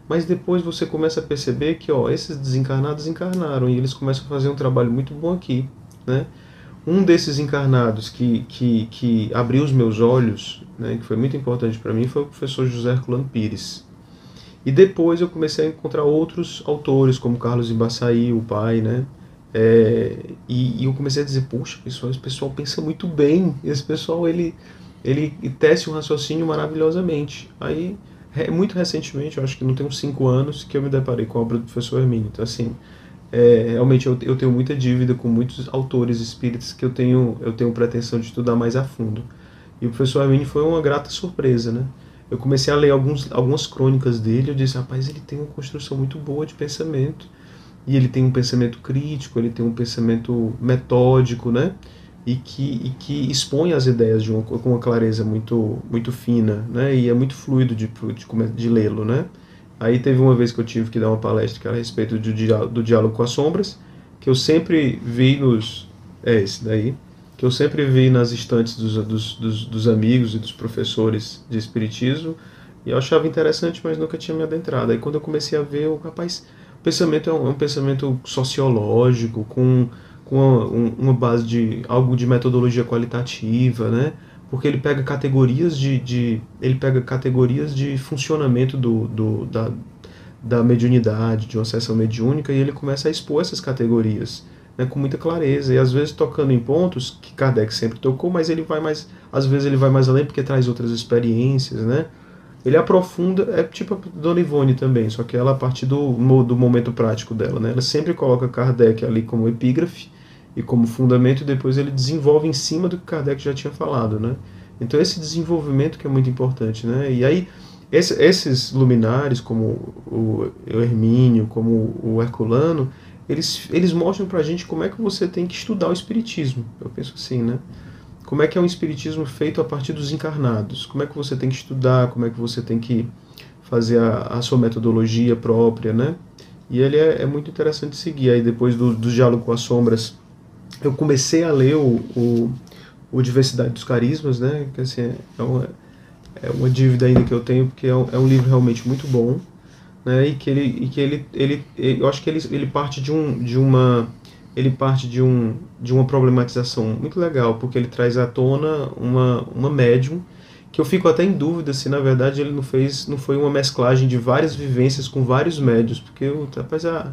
Mas depois você começa a perceber que ó, esses desencarnados encarnaram e eles começam a fazer um trabalho muito bom aqui, né? Um desses encarnados que, que, que abriu os meus olhos, né, que foi muito importante para mim, foi o professor José Herculano Pires. E depois eu comecei a encontrar outros autores, como Carlos Embaçaí, o pai, né? É, e, e, eu comecei a dizer, poxa, pessoal, esse pessoal pensa muito bem, esse pessoal, ele, ele tece um raciocínio maravilhosamente. Aí, muito recentemente, eu acho que não tem uns 5 anos, que eu me deparei com a obra do professor Hermínio. Então, assim, é, realmente eu, eu tenho muita dívida com muitos autores espíritas que eu tenho, eu tenho pretensão de estudar mais a fundo. E o professor Armini foi uma grata surpresa, né? Eu comecei a ler alguns, algumas crônicas dele, eu disse, rapaz, ele tem uma construção muito boa de pensamento, e ele tem um pensamento crítico, ele tem um pensamento metódico, né? E que, e que expõe as ideias de uma, com uma clareza muito, muito fina, né? E é muito fluido de, de, de lê-lo, né? Aí teve uma vez que eu tive que dar uma palestra a respeito do diálogo, do diálogo com as sombras, que eu sempre vi nos. É esse daí. Que eu sempre vi nas estantes dos, dos, dos, dos amigos e dos professores de Espiritismo. E eu achava interessante, mas nunca tinha me adentrado. Aí quando eu comecei a ver, o rapaz, pensamento é um, é um pensamento sociológico, com, com uma, uma base de algo de metodologia qualitativa, né? porque ele pega categorias de, de ele pega categorias de funcionamento do, do, da, da mediunidade, de uma sessão mediúnica, e ele começa a expor essas categorias né, com muita clareza, e às vezes tocando em pontos que Kardec sempre tocou, mas ele vai mais, às vezes ele vai mais além porque traz outras experiências, né? Ele aprofunda, é tipo a Dona Ivone também, só que ela a partir do, do momento prático dela, né? Ela sempre coloca Kardec ali como epígrafe, e como fundamento, e depois ele desenvolve em cima do que Kardec já tinha falado, né? Então esse desenvolvimento que é muito importante, né? E aí esse, esses luminares, como o, Hermínio, como o Herculano, eles, eles mostram pra gente como é que você tem que estudar o Espiritismo. Eu penso assim, né? Como é que é um Espiritismo feito a partir dos encarnados? Como é que você tem que estudar? Como é que você tem que fazer a, a sua metodologia própria, né? E ele é, é muito interessante seguir. Aí depois do, do diálogo com as sombras, eu comecei a ler o, o, o, Diversidade dos Carismas, né? Que assim, é uma, é uma dívida ainda que eu tenho, porque é um, é um livro realmente muito bom, né? E que ele, e que ele, ele, eu acho que ele, ele parte de um, de uma, ele parte de um, de uma problematização muito legal, porque ele traz à tona uma, uma médium que eu fico até em dúvida se na verdade ele não fez, não foi uma mesclagem de várias vivências com vários médios, porque o rapaz a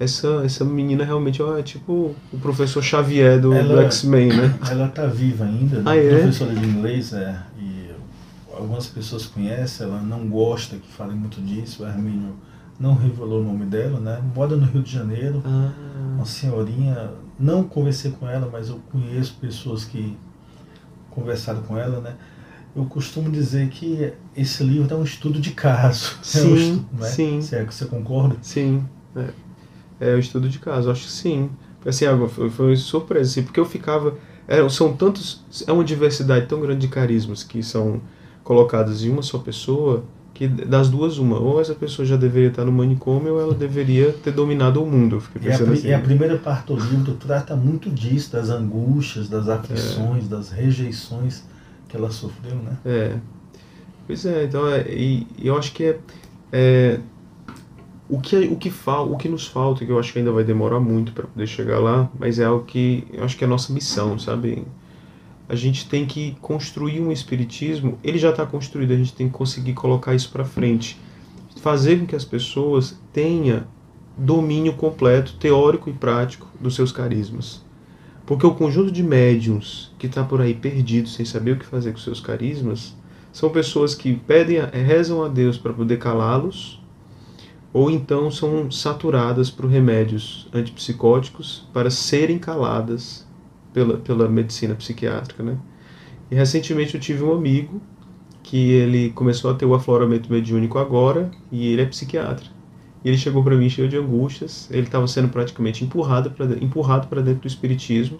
essa, essa menina realmente é tipo o professor Xavier do, do X-Men, né? Ela tá viva ainda, né? ah, é? professora de inglês, é, e algumas pessoas conhecem, ela não gosta que falem muito disso, o Hermínio não revelou o nome dela, né? Mora no Rio de Janeiro, ah. uma senhorinha, não conversei com ela, mas eu conheço pessoas que conversaram com ela, né? Eu costumo dizer que esse livro é um estudo de caso. Sim, <laughs> é um estudo, né? sim. Se é que você concorda? Sim É, é o estudo de caso, acho que sim. Assim, foi, foi surpresa, assim, porque eu ficava. É, são tantos. É uma diversidade tão grande de carismas que são colocadas em uma só pessoa que das duas uma ou essa pessoa já deveria estar no manicômio ou ela deveria ter dominado o mundo e a, assim. e a, primeira parte do livro trata muito disso das angústias das aflições é. das rejeições que ela sofreu né é pois é então é, e, eu acho que é, é o que o que falta o que nos falta que eu acho que ainda vai demorar muito para poder chegar lá mas é algo que eu acho que é a nossa missão sabe a gente tem que construir um espiritismo, ele já está construído, a gente tem que conseguir colocar isso para frente, fazer com que as pessoas tenham domínio completo, teórico e prático dos seus carismas. Porque o conjunto de médiums que está por aí perdido, sem saber o que fazer com seus carismas, são pessoas que pedem, rezam a Deus para poder calá-los, ou então são saturadas por remédios antipsicóticos para serem caladas pela, pela medicina psiquiátrica, né? E recentemente eu tive um amigo que ele começou a ter o afloramento mediúnico agora e ele é psiquiatra. E ele chegou para mim cheio de angústias, ele estava sendo praticamente empurrado para empurrado dentro do espiritismo.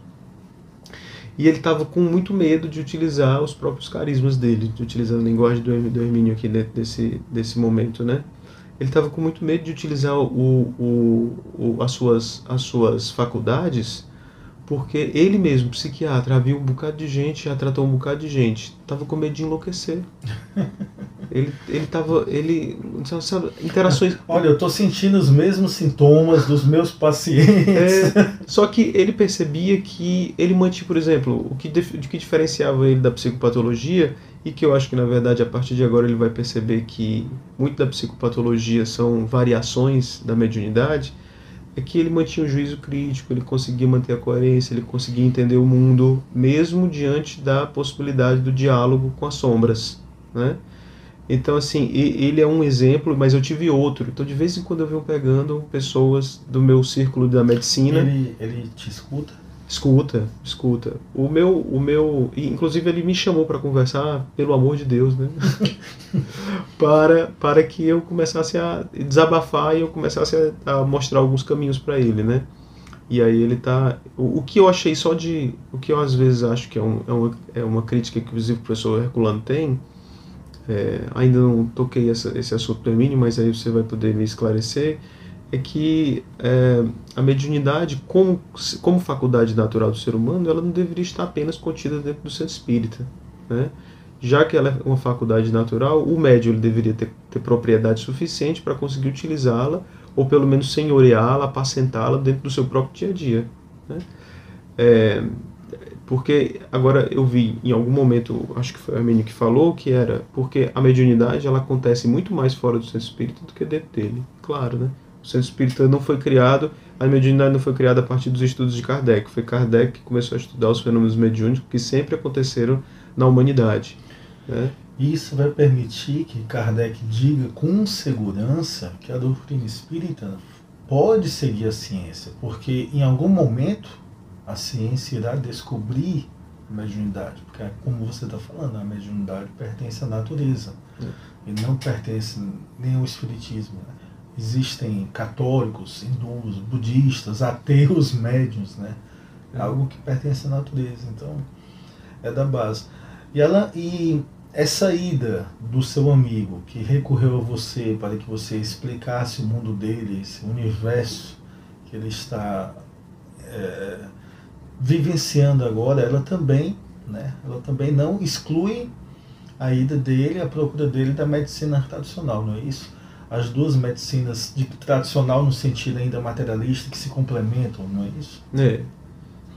E ele estava com muito medo de utilizar os próprios carismas dele, de utilizar a linguagem do, do Hermínio aqui dentro desse, desse momento, né? Ele estava com muito medo de utilizar o, o, o, as, suas, as suas faculdades porque ele mesmo, psiquiatra, viu um bocado de gente, já tratou um bocado de gente, tava com medo de enlouquecer. <laughs> ele, ele tava, ele, sabe, interações... <laughs> Olha, eu tô sentindo os mesmos sintomas dos meus pacientes. É, só que ele percebia que ele mantinha, por exemplo, o que, de que diferenciava ele da psicopatologia, e que eu acho que, na verdade, a partir de agora ele vai perceber que muito da psicopatologia são variações da mediunidade, é que ele mantinha o juízo crítico, ele conseguia manter a coerência, ele conseguia entender o mundo, mesmo diante da possibilidade do diálogo com as sombras, né? Então, assim, ele é um exemplo, mas eu tive outro. Então, de vez em quando eu venho pegando pessoas do meu círculo da medicina. Ele, ele te escuta? Escuta, escuta. O meu, o meu, inclusive ele me chamou para conversar, pelo amor de Deus, né? <laughs> para para que eu começasse a desabafar e eu começasse a, a mostrar alguns caminhos para ele, né? E aí ele tá, o, o, que eu achei só de, o que eu às vezes acho que é, um, é uma, é uma crítica que inclusive o professor Herculano tem, é, ainda não toquei essa, esse assunto no mínimo, mas aí você vai poder me esclarecer é que é, a mediunidade, como, como faculdade natural do ser humano, ela não deveria estar apenas contida dentro do centro espírita. Né? Já que ela é uma faculdade natural, o médium deveria ter, ter propriedade suficiente para conseguir utilizá-la, ou pelo menos senhoreá-la, apacentá-la dentro do seu próprio dia a dia. Né? É, porque agora eu vi em algum momento, acho que foi a Arminio que falou, que era porque a mediunidade ela acontece muito mais fora do centro espírita do que dentro dele. Claro, né? O centro espírita não foi criado, a mediunidade não foi criada a partir dos estudos de Kardec. Foi Kardec que começou a estudar os fenômenos mediúnicos que sempre aconteceram na humanidade. Né? Isso vai permitir que Kardec diga com segurança que a doutrina espírita pode seguir a ciência, porque em algum momento a ciência irá descobrir a mediunidade, porque é como você está falando, a mediunidade pertence à natureza é. e não pertence nem ao espiritismo. Existem católicos, hindus, budistas, ateus <laughs> médios, né? É algo que pertence à natureza, então é da base. E ela e essa ida do seu amigo que recorreu a você para que você explicasse o mundo dele, esse universo que ele está é, vivenciando agora, ela também, né? Ela também não exclui a ida dele, a procura dele da medicina tradicional, não é isso? As duas medicinas de tradicional no sentido ainda materialista que se complementam, não é isso? É.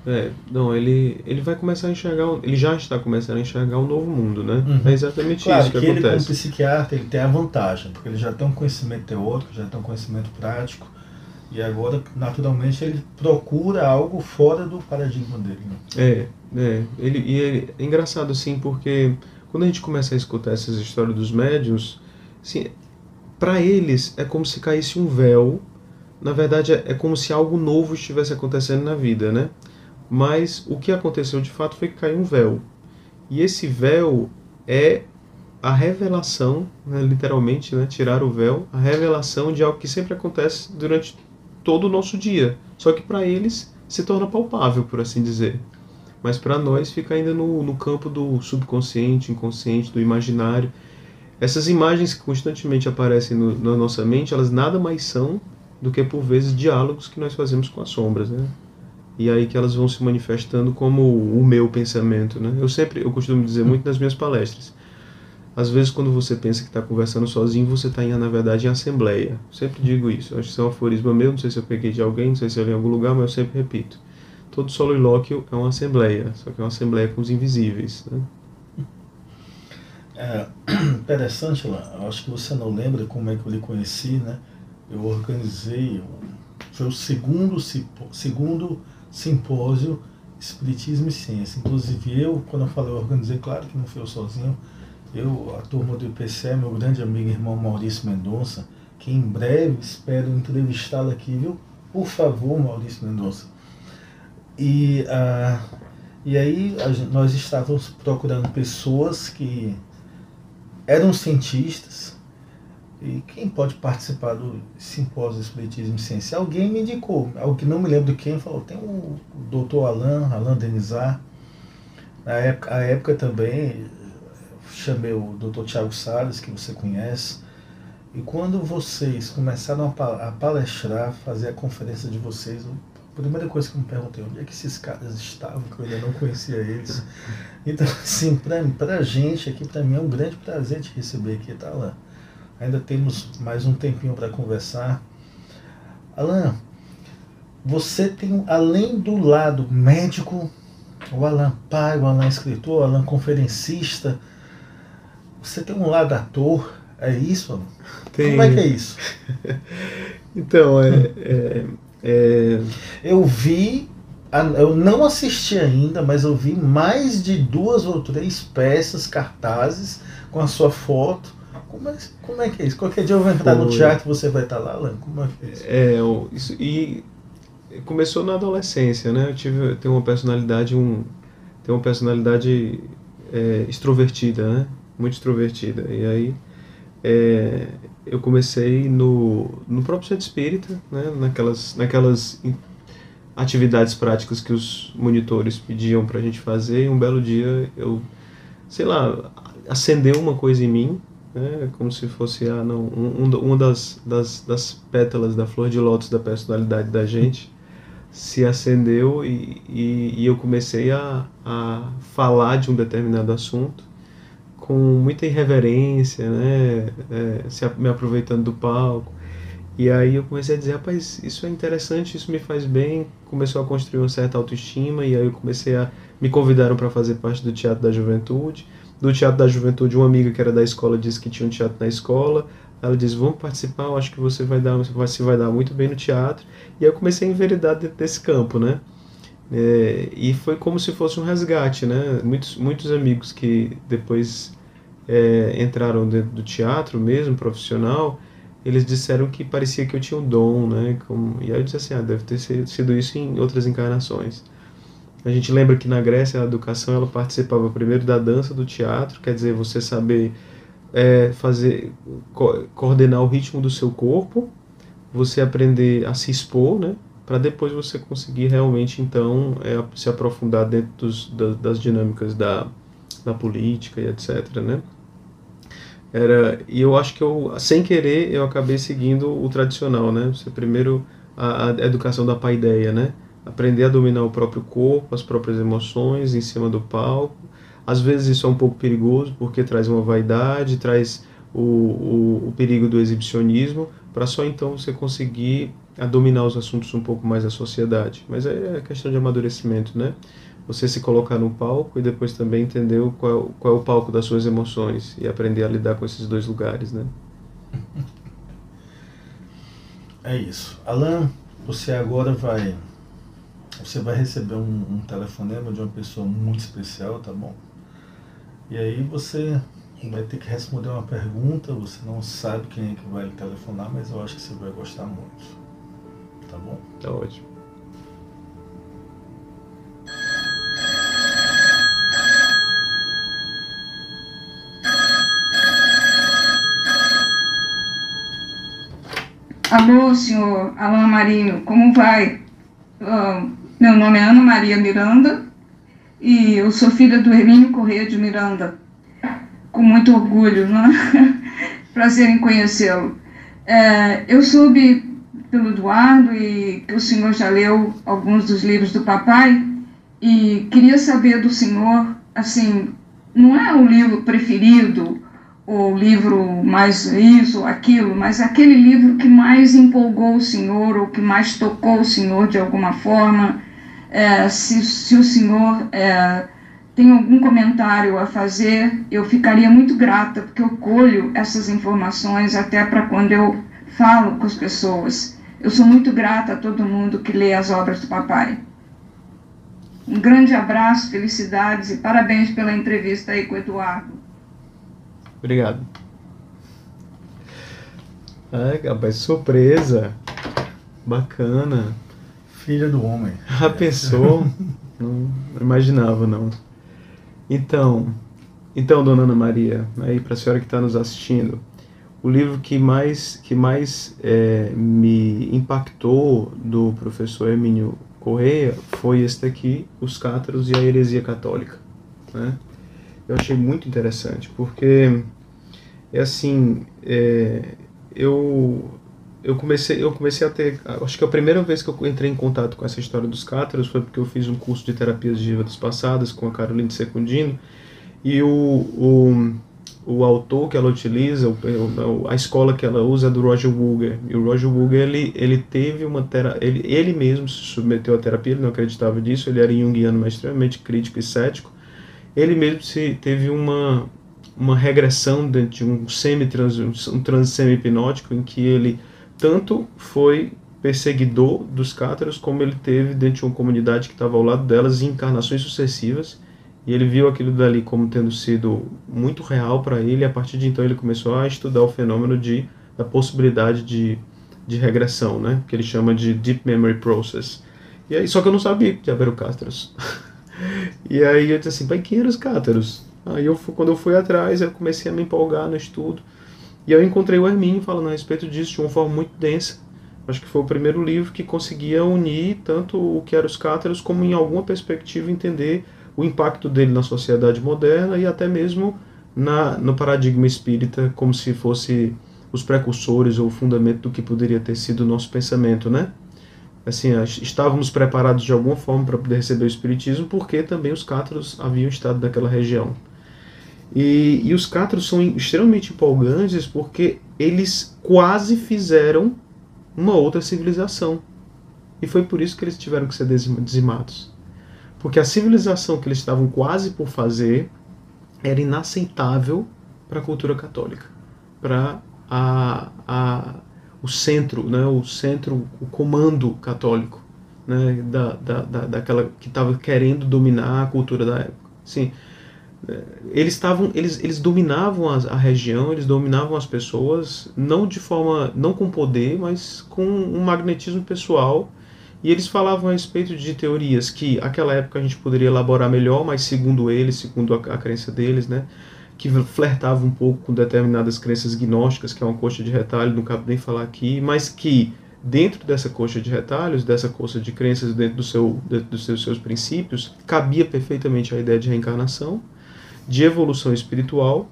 É, não, ele, ele vai começar a enxergar, ele já está começando a enxergar um novo mundo, né? Uhum. É exatamente claro, isso que, que acontece. ele como psiquiatra, ele tem a vantagem, porque ele já tem um conhecimento teórico, já tem um conhecimento prático, e agora, naturalmente, ele procura algo fora do paradigma dele. Né? É, é. Ele, e ele, é engraçado, assim, porque quando a gente começa a escutar essas histórias dos médiums, assim, para eles é como se caísse um véu. Na verdade, é, é como se algo novo estivesse acontecendo na vida, né? Mas o que aconteceu de fato foi que caiu um véu. E esse véu é a revelação, né, literalmente, né, tirar o véu, a revelação de algo que sempre acontece durante todo o nosso dia. Só que para eles se torna palpável, por assim dizer. Mas para nós fica ainda no, no campo do subconsciente, inconsciente, do imaginário. Essas imagens que constantemente aparecem no, na nossa mente, elas nada mais são do que por vezes diálogos que nós fazemos com as sombras, né? E aí que elas vão se manifestando como o meu pensamento, né? Eu sempre, eu costumo dizer muito nas minhas palestras. Às vezes quando você pensa que está conversando sozinho, você está na verdade em assembleia. Eu sempre digo isso. Acho que isso é um aforismo meu, não sei se eu peguei de alguém, não sei se eu li em algum lugar, mas eu sempre repito. Todo solilóquio é uma assembleia, só que é uma assembleia com os invisíveis, né? É <clears throat> interessante, lá. Acho que você não lembra como é que eu lhe conheci, né? Eu organizei, foi o segundo, segundo simpósio Espiritismo e Ciência. Inclusive eu, quando eu falei eu organizei, claro que não fui eu sozinho, eu, a turma do IPCE, meu grande amigo irmão Maurício Mendonça, que em breve espero entrevistá-lo aqui, viu? Por favor, Maurício Mendonça. E, ah, e aí nós estávamos procurando pessoas que eram cientistas, e quem pode participar do simpósio de Espiritismo e Ciência? Alguém me indicou, alguém não me lembro de quem, falou, tem o doutor Alain, Alain Denizar. Na época, a época também chamei o doutor Tiago Salles, que você conhece. E quando vocês começaram a palestrar, fazer a conferência de vocês, a primeira coisa que eu me perguntei, onde é que esses caras estavam, que eu ainda não conhecia eles. Então, assim, pra, pra gente aqui, pra mim é um grande prazer te receber aqui, tá, Alain? Ainda temos mais um tempinho para conversar. Alain, você tem, além do lado médico, o Alain pai, o Alain escritor, o Alain conferencista, você tem um lado ator, é isso, Alain? Tem. Como é que é isso? <laughs> então, é, é, é... Eu vi, eu não assisti ainda, mas eu vi mais de duas ou três peças, cartazes, com a sua foto como é, como é que é isso? Qualquer dia eu vou entrar Foi. no teatro você vai estar lá, Alan? Como é que é isso? É, isso, e começou na adolescência, né? Eu tive, eu tenho uma personalidade, um, tenho uma personalidade é, extrovertida, né? Muito extrovertida. E aí é, eu comecei no, no próprio centro espírita, né? Naquelas, naquelas atividades práticas que os monitores pediam para a gente fazer. E um belo dia eu, sei lá, acendeu uma coisa em mim né? como se fosse ah, não, um, um, uma das, das, das pétalas da flor de lótus da personalidade da gente se acendeu e, e, e, eu comecei a, a falar de um determinado assunto com muita irreverência, né? É, se, me aproveitando do palco. E aí eu comecei a dizer, rapaz, isso é interessante, isso me faz bem. Começou a construir uma certa autoestima e aí eu comecei a me convidaram para fazer parte do Teatro da Juventude do Teatro da Juventude, uma amiga que era da escola disse que tinha um teatro na escola. Ela disse, vamos participar, eu acho que você vai dar, você vai dar muito bem no teatro. E aí eu comecei a enveredar dentro desse campo, né? É, e foi como se fosse um resgate, né? Muitos, muitos amigos que depois é, entraram dentro do teatro mesmo, profissional, eles disseram que parecia que eu tinha um dom, né? Como, e aí eu disse assim, ah, deve ter sido isso em outras encarnações. A gente lembra que na Grécia a educação ela participava primeiro da dança, do teatro, quer dizer, você saber é, fazer co coordenar o ritmo do seu corpo, você aprender a se expor, né? Para depois você conseguir realmente então é, se aprofundar dentro dos, da, das dinâmicas da, da política e etc, né? Era, e eu acho que eu, sem querer, eu acabei seguindo o tradicional, né? Você primeiro a, a educação da paideia, né? aprender a dominar o próprio corpo, as próprias emoções em cima do palco. Às vezes isso é um pouco perigoso porque traz uma vaidade, traz o, o, o perigo do exibicionismo, para só então você conseguir a dominar os assuntos um pouco mais da sociedade. Mas é questão de amadurecimento, né? Você se colocar no palco e depois também entender qual, qual é o palco das suas emoções e aprender a lidar com esses dois lugares, né? <laughs> É isso. Alan, você agora vai você vai receber um, um telefonema de uma pessoa muito especial, tá bom? E aí você vai ter que responder uma pergunta, você não sabe quem é que vai telefonar, mas eu acho que você vai gostar muito. Tá bom? Tá ótimo. Alô, senhor Alain Marinho, como vai? Uh, meu nome é Ana Maria Miranda e eu sou filha do Hermínio Correia de Miranda. Com muito orgulho, né? <laughs> Prazer em conhecê-lo. É, eu soube pelo Eduardo e que o senhor já leu alguns dos livros do papai e queria saber do senhor, assim, não é o livro preferido, o livro mais isso ou aquilo, mas aquele livro que mais empolgou o senhor ou que mais tocou o senhor de alguma forma, é, se, se o senhor é, tem algum comentário a fazer, eu ficaria muito grata, porque eu colho essas informações até para quando eu falo com as pessoas. Eu sou muito grata a todo mundo que lê as obras do papai. Um grande abraço, felicidades e parabéns pela entrevista aí com o Eduardo. Obrigado. Ai, rapaz, surpresa. Bacana. Filha do homem. A pessoa <laughs> não imaginava, não. Então, então, dona Ana Maria, aí para a senhora que está nos assistindo, o livro que mais, que mais é, me impactou do professor Hermínio Correia foi este aqui, Os Cátaros e a Heresia Católica. Né? Eu achei muito interessante, porque é assim, é, eu, eu, comecei, eu comecei a ter, acho que a primeira vez que eu entrei em contato com essa história dos cátaros foi porque eu fiz um curso de terapias de vidas passadas com a Caroline Secundino, e o, o o autor que ela utiliza, o, a escola que ela usa é do Roger Wooger. E o Roger Wooger, ele, ele teve uma ele, ele mesmo se submeteu à terapia, ele não acreditava disso, ele era junguiano, mas extremamente crítico e cético. Ele mesmo se, teve uma, uma regressão dentro de um semi-trans, um trans semi-hipnótico, em que ele tanto foi perseguidor dos cátaros, como ele teve dentro de uma comunidade que estava ao lado delas em encarnações sucessivas, e ele viu aquilo dali como tendo sido muito real para ele, e a partir de então ele começou a estudar o fenômeno de da possibilidade de, de regressão, né? Que ele chama de Deep Memory Process. E aí, só que eu não sabia que eram cátaros. <laughs> e aí eu disse assim, pai, quem eram os cátaros? Aí eu, quando eu fui atrás, eu comecei a me empolgar no estudo. E eu encontrei o Hermínio falando a respeito disso de uma forma muito densa. Acho que foi o primeiro livro que conseguia unir tanto o que eram os cátaros, como em alguma perspectiva entender o impacto dele na sociedade moderna e até mesmo na, no paradigma espírita, como se fosse os precursores ou o fundamento do que poderia ter sido o nosso pensamento, né? Assim, estávamos preparados de alguma forma para poder receber o espiritismo, porque também os cátaros haviam estado naquela região. E, e os cátaros são extremamente empolgantes porque eles quase fizeram uma outra civilização. E foi por isso que eles tiveram que ser dizimados. Porque a civilização que eles estavam quase por fazer era inaceitável para a cultura católica, para a, a, o centro, né, o centro, o comando católico, né, da, da, da, daquela que estava querendo dominar a cultura da época. Sim, eles estavam, eles, eles dominavam a, a, região, eles dominavam as pessoas, não de forma, não com poder, mas com um magnetismo pessoal. E eles falavam a respeito de teorias que aquela época a gente poderia elaborar melhor, mas segundo eles, segundo a, a crença deles, né, que flertava um pouco com determinadas crenças gnósticas, que é uma coxa de retalho, não cabe nem falar aqui, mas que dentro dessa coxa de retalhos, dessa coxa de crenças dentro, do seu, dentro dos seus, seus princípios, cabia perfeitamente a ideia de reencarnação, de evolução espiritual,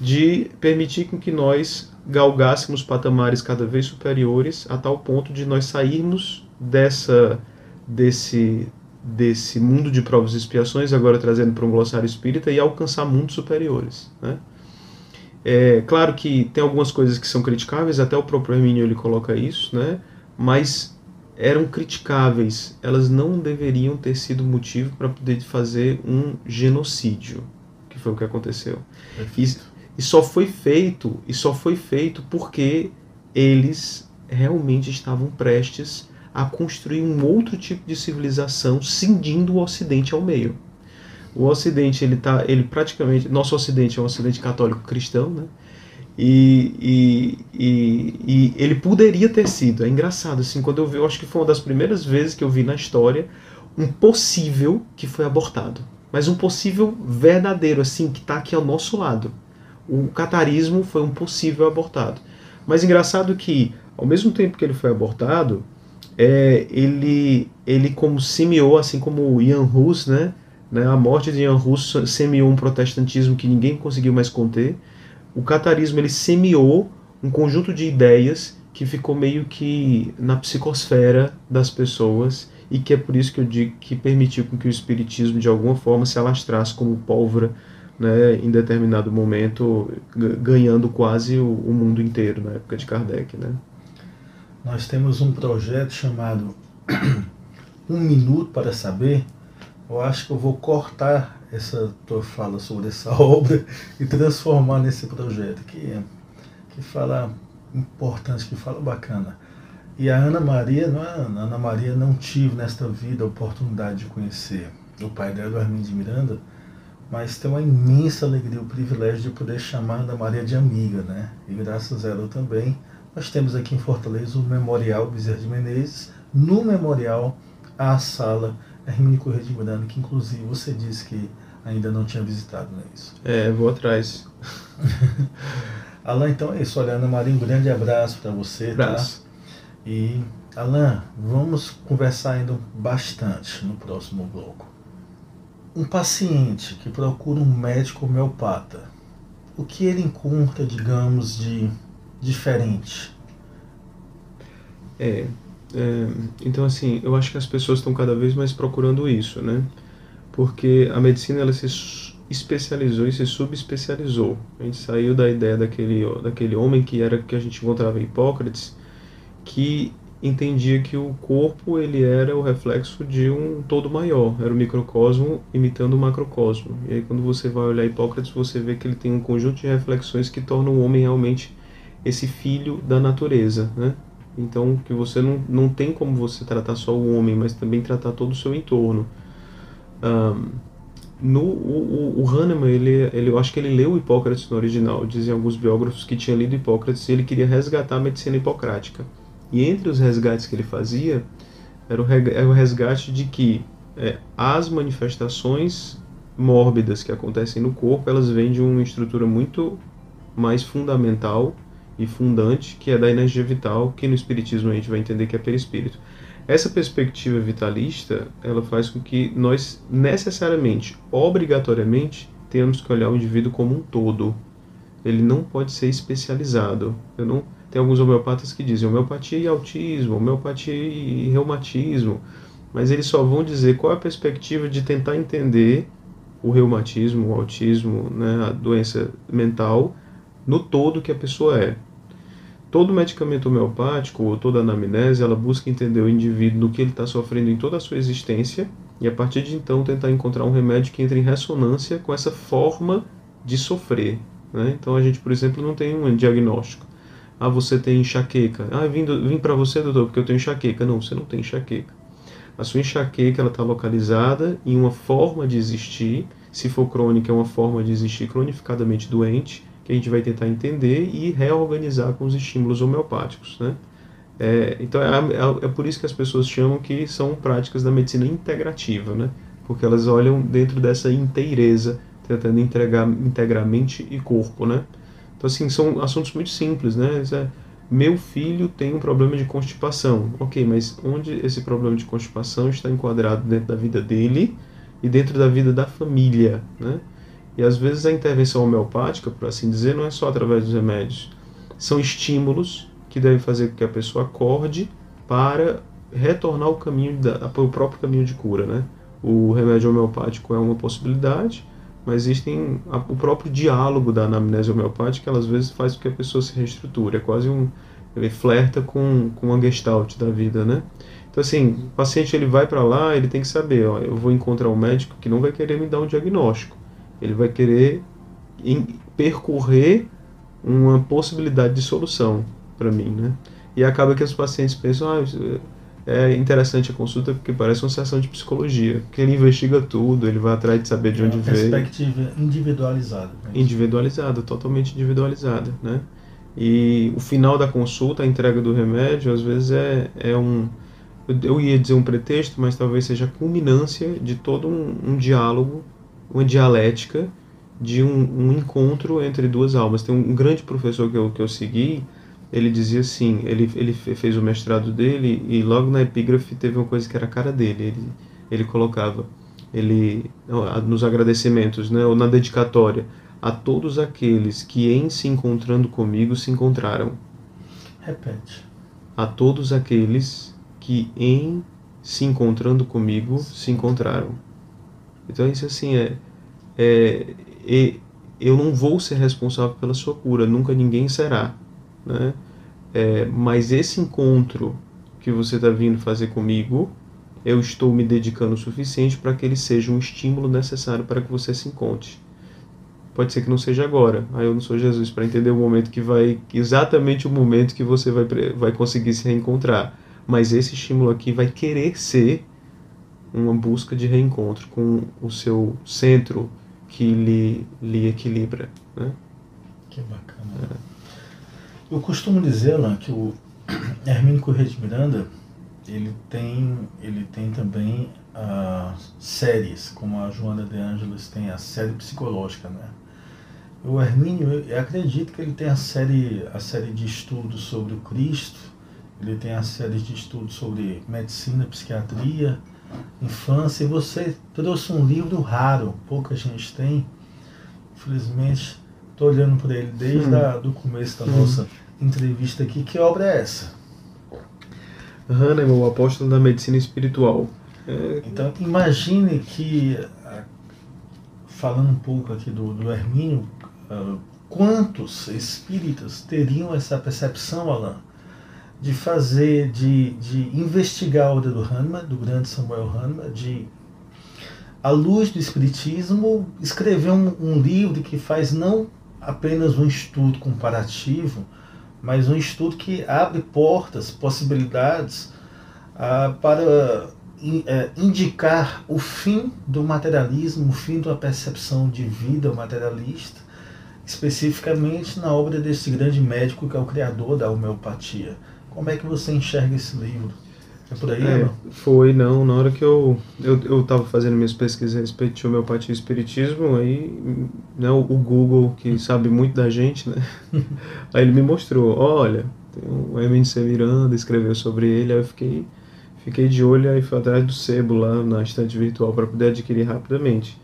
de permitir que nós galgássemos patamares cada vez superiores a tal ponto de nós sairmos dessa desse desse mundo de provas e expiações, agora trazendo para um glossário espírita, e alcançar mundos superiores. Né? É claro que tem algumas coisas que são criticáveis, até o próprio Hermínio ele coloca isso, né? mas eram criticáveis, elas não deveriam ter sido motivo para poder fazer um genocídio, foi o que aconteceu. E, e só foi feito, e só foi feito porque eles realmente estavam prestes a construir um outro tipo de civilização, cindindo o Ocidente ao meio. O Ocidente, ele tá, ele praticamente, nosso Ocidente é um Ocidente católico cristão, né? E, e, e, e, ele poderia ter sido. É engraçado, assim, quando eu vi, eu acho que foi uma das primeiras vezes que eu vi na história um possível que foi abortado. Mas um possível verdadeiro, assim, que está aqui ao nosso lado. O catarismo foi um possível abortado. Mas engraçado que ao mesmo tempo que ele foi abortado, é, ele, ele como semeou, assim como Ian Hus, né? né? A morte de Ian Hus semeou um protestantismo que ninguém conseguiu mais conter. O catarismo ele semeou um conjunto de ideias que ficou meio que na psicosfera das pessoas e que é por isso que eu digo que permitiu com que o espiritismo de alguma forma se alastrasse como pólvora né, em determinado momento, ganhando quase o, o, mundo inteiro na época de Kardec. Né? Nós temos um projeto chamado <coughs> Um Minuto para Saber. Eu acho que eu vou cortar essa tua fala sobre essa <laughs> obra e transformar nesse projeto que, que fala importante, que fala bacana. E a Ana Maria, não é, a Ana Maria não tive nesta vida a oportunidade de conhecer o pai dela, o Armindo de Miranda, mas tem uma imensa alegria, o privilégio de poder chamar a Ana Maria de amiga, né? E graças a ela também, nós temos aqui em Fortaleza o Memorial Bezerra de Menezes, no Memorial a sala Hermínio Correia de Miranda, que inclusive você disse que ainda não tinha visitado, não é isso? É, vou atrás. <laughs> Alain, então é isso. Olha, Ana Maria, um grande abraço para você. Tá? Abraço. Tá? E, Alain, vamos conversar ainda bastante no próximo bloco. Um paciente que procura um médico homeopata, o que ele encontra, digamos, de diferente? É, é, então assim, eu acho que as pessoas estão cada vez mais procurando isso, né? Porque a medicina ela se especializou e se subespecializou. A gente saiu da ideia daquele, daquele homem que era que a gente encontrava Hipócrates, que entendia que o corpo ele era o reflexo de um todo maior, era o microcosmo imitando o macrocosmo. E aí quando você vai olhar Hipócrates, você vê que ele tem um conjunto de reflexões que tornam o homem realmente esse filho da natureza, né? Então que você não, não tem como você tratar só o homem, mas também tratar todo o seu entorno. Um, no, o, o Hahnemann, ele, ele, eu acho que ele leu Hipócrates no original, dizem alguns biógrafos que tinha lido Hipócrates e ele queria resgatar a medicina hipocrática. E entre os resgates que ele fazia, era o, era o resgate de que é, as manifestações mórbidas que acontecem no corpo, elas vêm de uma estrutura muito mais fundamental e fundante, que é da energia vital, que no espiritismo a gente vai entender que é perispírito. Essa perspectiva vitalista, ela faz com que nós necessariamente, obrigatoriamente, tenhamos que olhar o indivíduo como um todo. Ele não pode ser especializado. Eu não tem alguns homeopatas que dizem homeopatia e autismo, homeopatia e reumatismo, mas eles só vão dizer qual é a perspectiva de tentar entender o reumatismo, o autismo, né, a doença mental, no todo que a pessoa é. Todo medicamento homeopático ou toda anamnese, ela busca entender o indivíduo no que ele está sofrendo em toda a sua existência e a partir de então tentar encontrar um remédio que entre em ressonância com essa forma de sofrer. Né? Então a gente, por exemplo, não tem um diagnóstico. Ah, você tem enxaqueca. Ah, vim, vim para você, doutor, porque eu tenho enxaqueca. Não, você não tem enxaqueca. A sua enxaqueca está localizada em uma forma de existir. Se for crônica, é uma forma de existir cronificadamente doente que a gente vai tentar entender e reorganizar com os estímulos homeopáticos, né? É, então é, é, é, por isso que as pessoas chamam que são práticas da medicina integrativa, né? Porque elas olham dentro dessa inteireza, tentando entregar, integrar mente e corpo, né? Então assim, são assuntos muito simples, né? É, meu filho tem um problema de constipação. Ok, mas onde esse problema de constipação está enquadrado dentro da vida dele e dentro da vida da família, né? E às vezes a intervenção homeopática, por assim dizer, não é só através dos remédios. São estímulos que devem fazer com que a pessoa acorde para retornar ao caminho da, o próprio caminho de cura, né? O remédio homeopático é uma possibilidade, mas existem a, o próprio diálogo da anamnese homeopática, ela às vezes faz com que a pessoa se reestruture, é quase um ele flerta com com a gestalt da vida, né? Então assim, o paciente ele vai para lá, ele tem que saber, ó, eu vou encontrar um médico que não vai querer me dar um diagnóstico ele vai querer percorrer uma possibilidade de solução para mim, né? E acaba que os pacientes pensam, ah, é interessante a consulta porque parece uma sessão de psicologia, que ele investiga tudo, ele vai atrás de saber de é onde veio. Perspectiva individualizada. Né? Individualizada, totalmente individualizada, né? E o final da consulta, a entrega do remédio, às vezes é, é um, eu ia dizer um pretexto, mas talvez seja a culminância de todo um, um diálogo uma dialética de um, um, encontro entre duas almas. Tem um grande professor que eu, que eu segui, ele dizia assim, ele, ele fez o mestrado dele e logo na epígrafe teve uma coisa que era a cara dele, ele, ele colocava, ele nos agradecimentos, né, ou na dedicatória, a todos aqueles que em se encontrando comigo se encontraram. Repete. A todos aqueles que em se encontrando comigo se encontraram. Então isso assim é, é, é eu não vou ser responsável pela sua cura, nunca ninguém será, né? É, mas esse encontro que você está vindo fazer comigo, eu estou me dedicando o suficiente para que ele seja um estímulo necessário para que você se encontre. Pode ser que não seja agora. Aí eu não sou Jesus para entender o momento que vai, exatamente o momento que você vai, vai conseguir se reencontrar. Mas esse estímulo aqui vai querer ser uma busca de reencontro com o seu centro que lhe, lhe equilibra. Né? Que bacana. É. Eu costumo dizer, Alan, que o <clears throat> Hermínio Corrêa de Miranda ele tem, ele tem também uh, séries, como a Joana de Angelis tem a série psicológica, né? O Hermínio, eu acredito que ele tem a série, a série de estudos sobre o Cristo, ele tem a série de estudos sobre medicina, psiquiatria, infância, e você trouxe um livro raro, pouca gente tem. Infelizmente, estou olhando por ele desde hum. o começo da hum. nossa entrevista aqui. Que obra é essa? Hahnemann, o apóstolo da medicina espiritual. É... Então, imagine que, ah, falando um pouco aqui do, do Hermínio, uh, quantos espíritas teriam essa percepção, Alain, de fazer, de, de investigar a obra do Hahnemann, do grande Samuel Hahnemann, de, à luz do Espiritismo, escrever um, um livro que faz não apenas um estudo comparativo, mas um estudo que abre portas, possibilidades ah, para é, indicar o fim do materialismo, o fim da percepção de vida materialista, especificamente na obra desse grande médico que é o criador da homeopatia. Como é que você enxerga esse livro? É por aí, é? Foi, não. Na hora que eu eu eu estava fazendo minhas pesquisas a respeito de homeopatia e espiritismo, aí né, o, o Google, que sabe muito da gente, né? <laughs> aí ele me mostrou, olha, tem o Emin C. Miranda escreveu sobre ele, aí eu fiquei, fiquei de olho e fui atrás do sebo lá na estante virtual para poder adquirir rapidamente.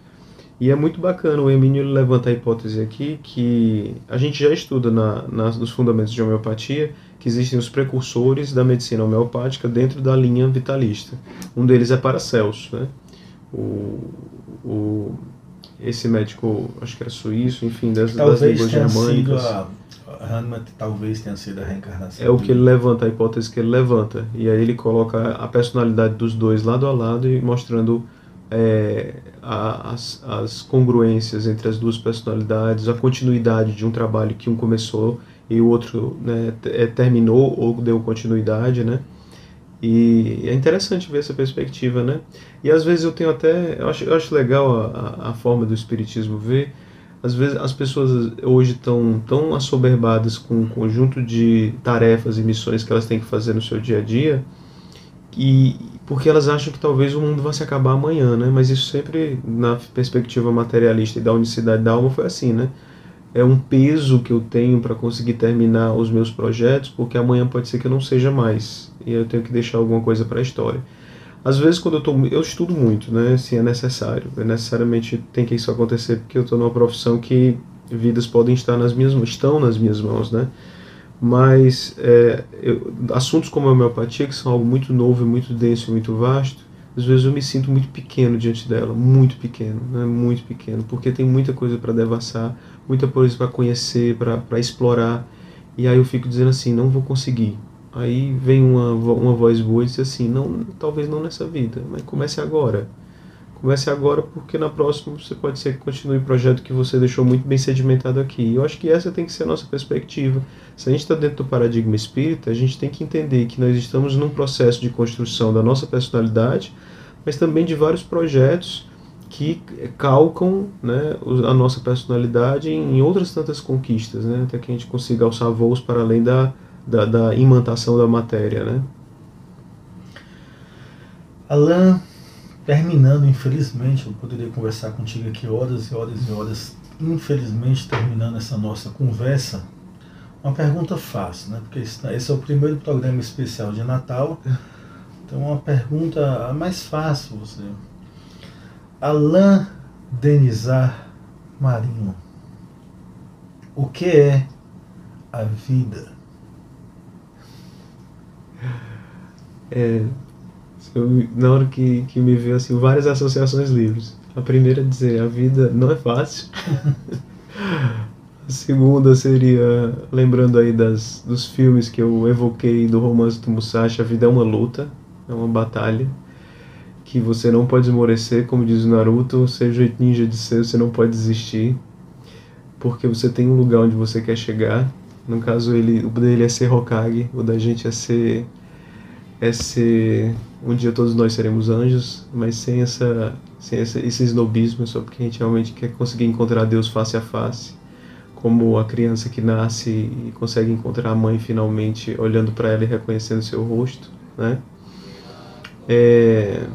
E é muito bacana, o Emílio levanta a hipótese aqui que a gente já estuda na, nas, nos fundamentos de homeopatia que existem os precursores da medicina homeopática dentro da linha vitalista. Um deles é Paracelso, né? O, o, esse médico, acho que era suíço, enfim, das, das línguas germânicas. A, Hahnemann talvez tenha sido a reencarnação. É o que ele levanta, a hipótese que ele levanta. E aí ele coloca a personalidade dos dois lado a lado e mostrando é, a, as, as congruências entre as duas personalidades, a continuidade de um trabalho que um começou e o outro né, é, terminou ou deu continuidade, né? E é interessante ver essa perspectiva, né? E às vezes eu tenho até, eu acho, eu acho legal a, a forma do espiritismo ver. Às vezes as pessoas hoje estão tão assoberbadas com um conjunto de tarefas e missões que elas têm que fazer no seu dia a dia, e porque elas acham que talvez o mundo vai se acabar amanhã, né? Mas isso sempre na perspectiva materialista e da unicidade da alma foi assim, né? É um peso que eu tenho para conseguir terminar os meus projetos, porque amanhã pode ser que eu não seja mais e eu tenho que deixar alguma coisa para a história. Às vezes quando eu tô, eu estudo muito, né, se é necessário, é necessariamente tem que isso acontecer porque eu estou numa profissão que vidas podem estar nas minhas estão nas minhas mãos, né? Mas é, eu, assuntos como a homeopatia, que são algo muito novo, muito denso, muito vasto, às vezes eu me sinto muito pequeno diante dela, muito pequeno, né? muito pequeno, porque tem muita coisa para devassar, muita coisa para conhecer, para explorar, e aí eu fico dizendo assim, não vou conseguir. Aí vem uma, uma voz boa e diz assim, não, talvez não nessa vida, mas comece agora. Comece agora porque na próxima você pode ser que continue o projeto que você deixou muito bem sedimentado aqui. Eu acho que essa tem que ser a nossa perspectiva. Se a gente está dentro do paradigma espírita, a gente tem que entender que nós estamos num processo de construção da nossa personalidade, mas também de vários projetos que calcam né, a nossa personalidade em outras tantas conquistas, né, até que a gente consiga alçar voos para além da, da, da imantação da matéria. Né. Alain, terminando, infelizmente, eu poderia conversar contigo aqui horas e horas e horas, infelizmente, terminando essa nossa conversa, uma pergunta fácil, né? Porque esse é o primeiro programa especial de Natal. <laughs> Então, uma pergunta mais fácil você. Alain Denizar Marinho. O que é a vida? É, na hora que, que me veio assim, várias associações livres. A primeira é dizer, a vida não é fácil. <laughs> a segunda seria, lembrando aí das, dos filmes que eu evoquei do romance do Musashi, a vida é uma luta, é uma batalha, que você não pode esmorecer, como diz o Naruto, seja o jeito ninja de ser, você não pode desistir, porque você tem um lugar onde você quer chegar. No caso, ele, o dele é ser Hokage, o da gente é ser é ser um dia todos nós seremos anjos, mas sem essa sem essa, esse snobismo, só porque a gente realmente quer conseguir encontrar Deus face a face, como a criança que nasce e consegue encontrar a mãe finalmente olhando para ela e reconhecendo seu rosto, né? É,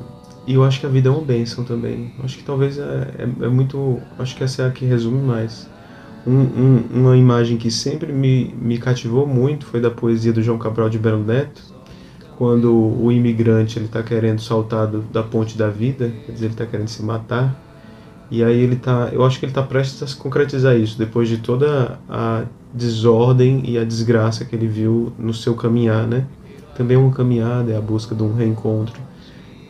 e eu acho que a vida é uma bênção também. Acho que talvez é, é, é muito. Acho que essa é a que resume mais. Um, um, uma imagem que sempre me, me cativou muito foi da poesia do João Cabral de Belo Neto, quando o imigrante ele está querendo saltar do, da ponte da vida, quer dizer, ele está querendo se matar, e aí ele tá, eu acho que ele está prestes a se concretizar isso, depois de toda a desordem e a desgraça que ele viu no seu caminhar, né? Também é uma caminhada, é a busca de um reencontro.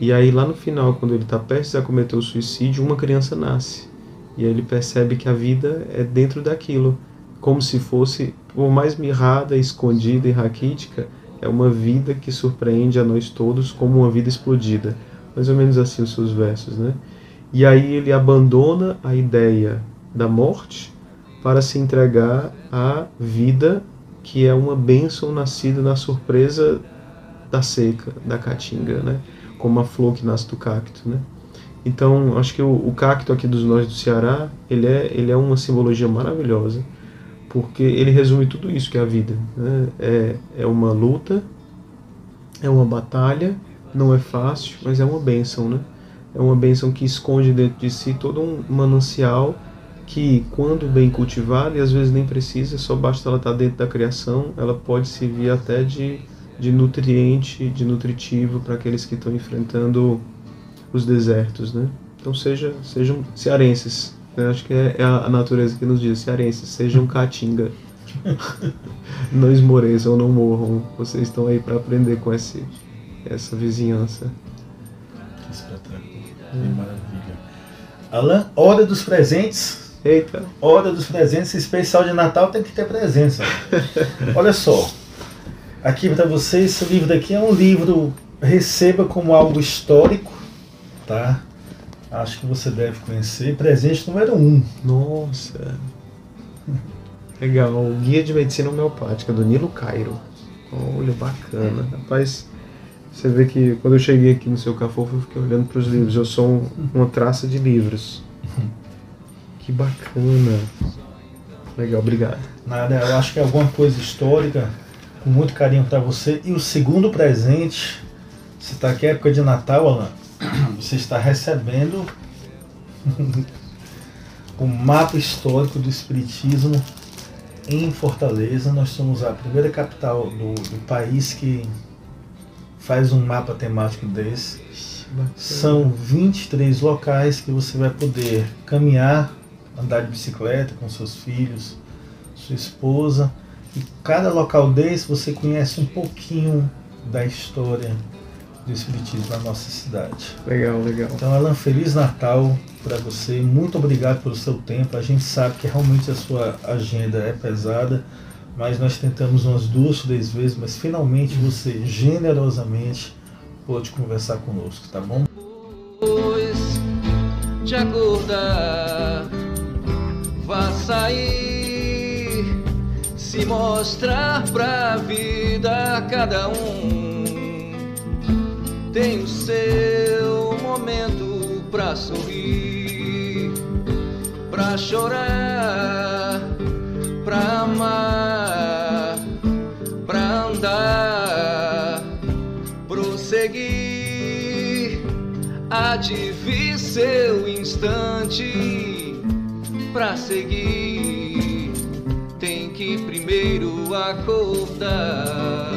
E aí lá no final, quando ele está prestes a cometer o suicídio, uma criança nasce. E aí ele percebe que a vida é dentro daquilo, como se fosse, por mais mirrada, escondida e raquítica, é uma vida que surpreende a nós todos como uma vida explodida. Mais ou menos assim os seus versos, né? E aí ele abandona a ideia da morte para se entregar à vida que é uma bênção nascida na surpresa da seca, da caatinga, né? Como a flor que nasce do cacto, né? Então, acho que o, o cacto aqui dos nós do Ceará, ele é, ele é uma simbologia maravilhosa porque ele resume tudo isso que é a vida. Né? É, é uma luta, é uma batalha, não é fácil, mas é uma bênção, né? É uma bênção que esconde dentro de si todo um manancial que, quando bem cultivado, e às vezes nem precisa, só basta ela estar dentro da criação, ela pode servir até de, de nutriente, de nutritivo para aqueles que estão enfrentando os desertos, né? Então seja, sejam cearenses, eu acho que é, é a natureza que nos diz, cearenses, sejam <laughs> caatinga. <laughs> não esmoreçam, não morram. Vocês estão aí para aprender com esse, essa vizinhança. Que espetáculo. Que maravilha. Alan, hora dos presentes. Eita. Hora dos presentes, especial de Natal tem que ter presença. <laughs> Olha só. Aqui para vocês, esse livro daqui é um livro receba como algo histórico, tá? acho que você deve conhecer. Presente número 1. Um. Nossa. <laughs> Legal. O Guia de Medicina Homeopática, do Nilo Cairo. Olha, bacana. Rapaz, você vê que quando eu cheguei aqui no seu cafofo, eu fiquei olhando para os livros. Eu sou um, uma traça de livros. <laughs> Que bacana. Legal, obrigado. Nada, eu acho que é alguma coisa histórica, com muito carinho para você. E o segundo presente, você está aqui, é época de Natal, Alan <clears throat> você está recebendo <laughs> o mapa histórico do Espiritismo em Fortaleza. Nós somos a primeira capital do, do país que faz um mapa temático desse. São 23 locais que você vai poder caminhar, andar de bicicleta com seus filhos, sua esposa. E cada local desse você conhece um pouquinho da história do Espiritismo na nossa cidade. Legal, legal. Então, Alan, Feliz Natal para você. Muito obrigado pelo seu tempo. A gente sabe que realmente a sua agenda é pesada, mas nós tentamos umas duas, três vezes, mas finalmente você generosamente pôde conversar conosco, tá bom? Depois de acordar, vá sair, mostrar pra vida cada um tem o seu momento pra sorrir, pra chorar, pra amar, pra andar, prosseguir. Há de vir seu instante pra seguir. Primeiro acordar.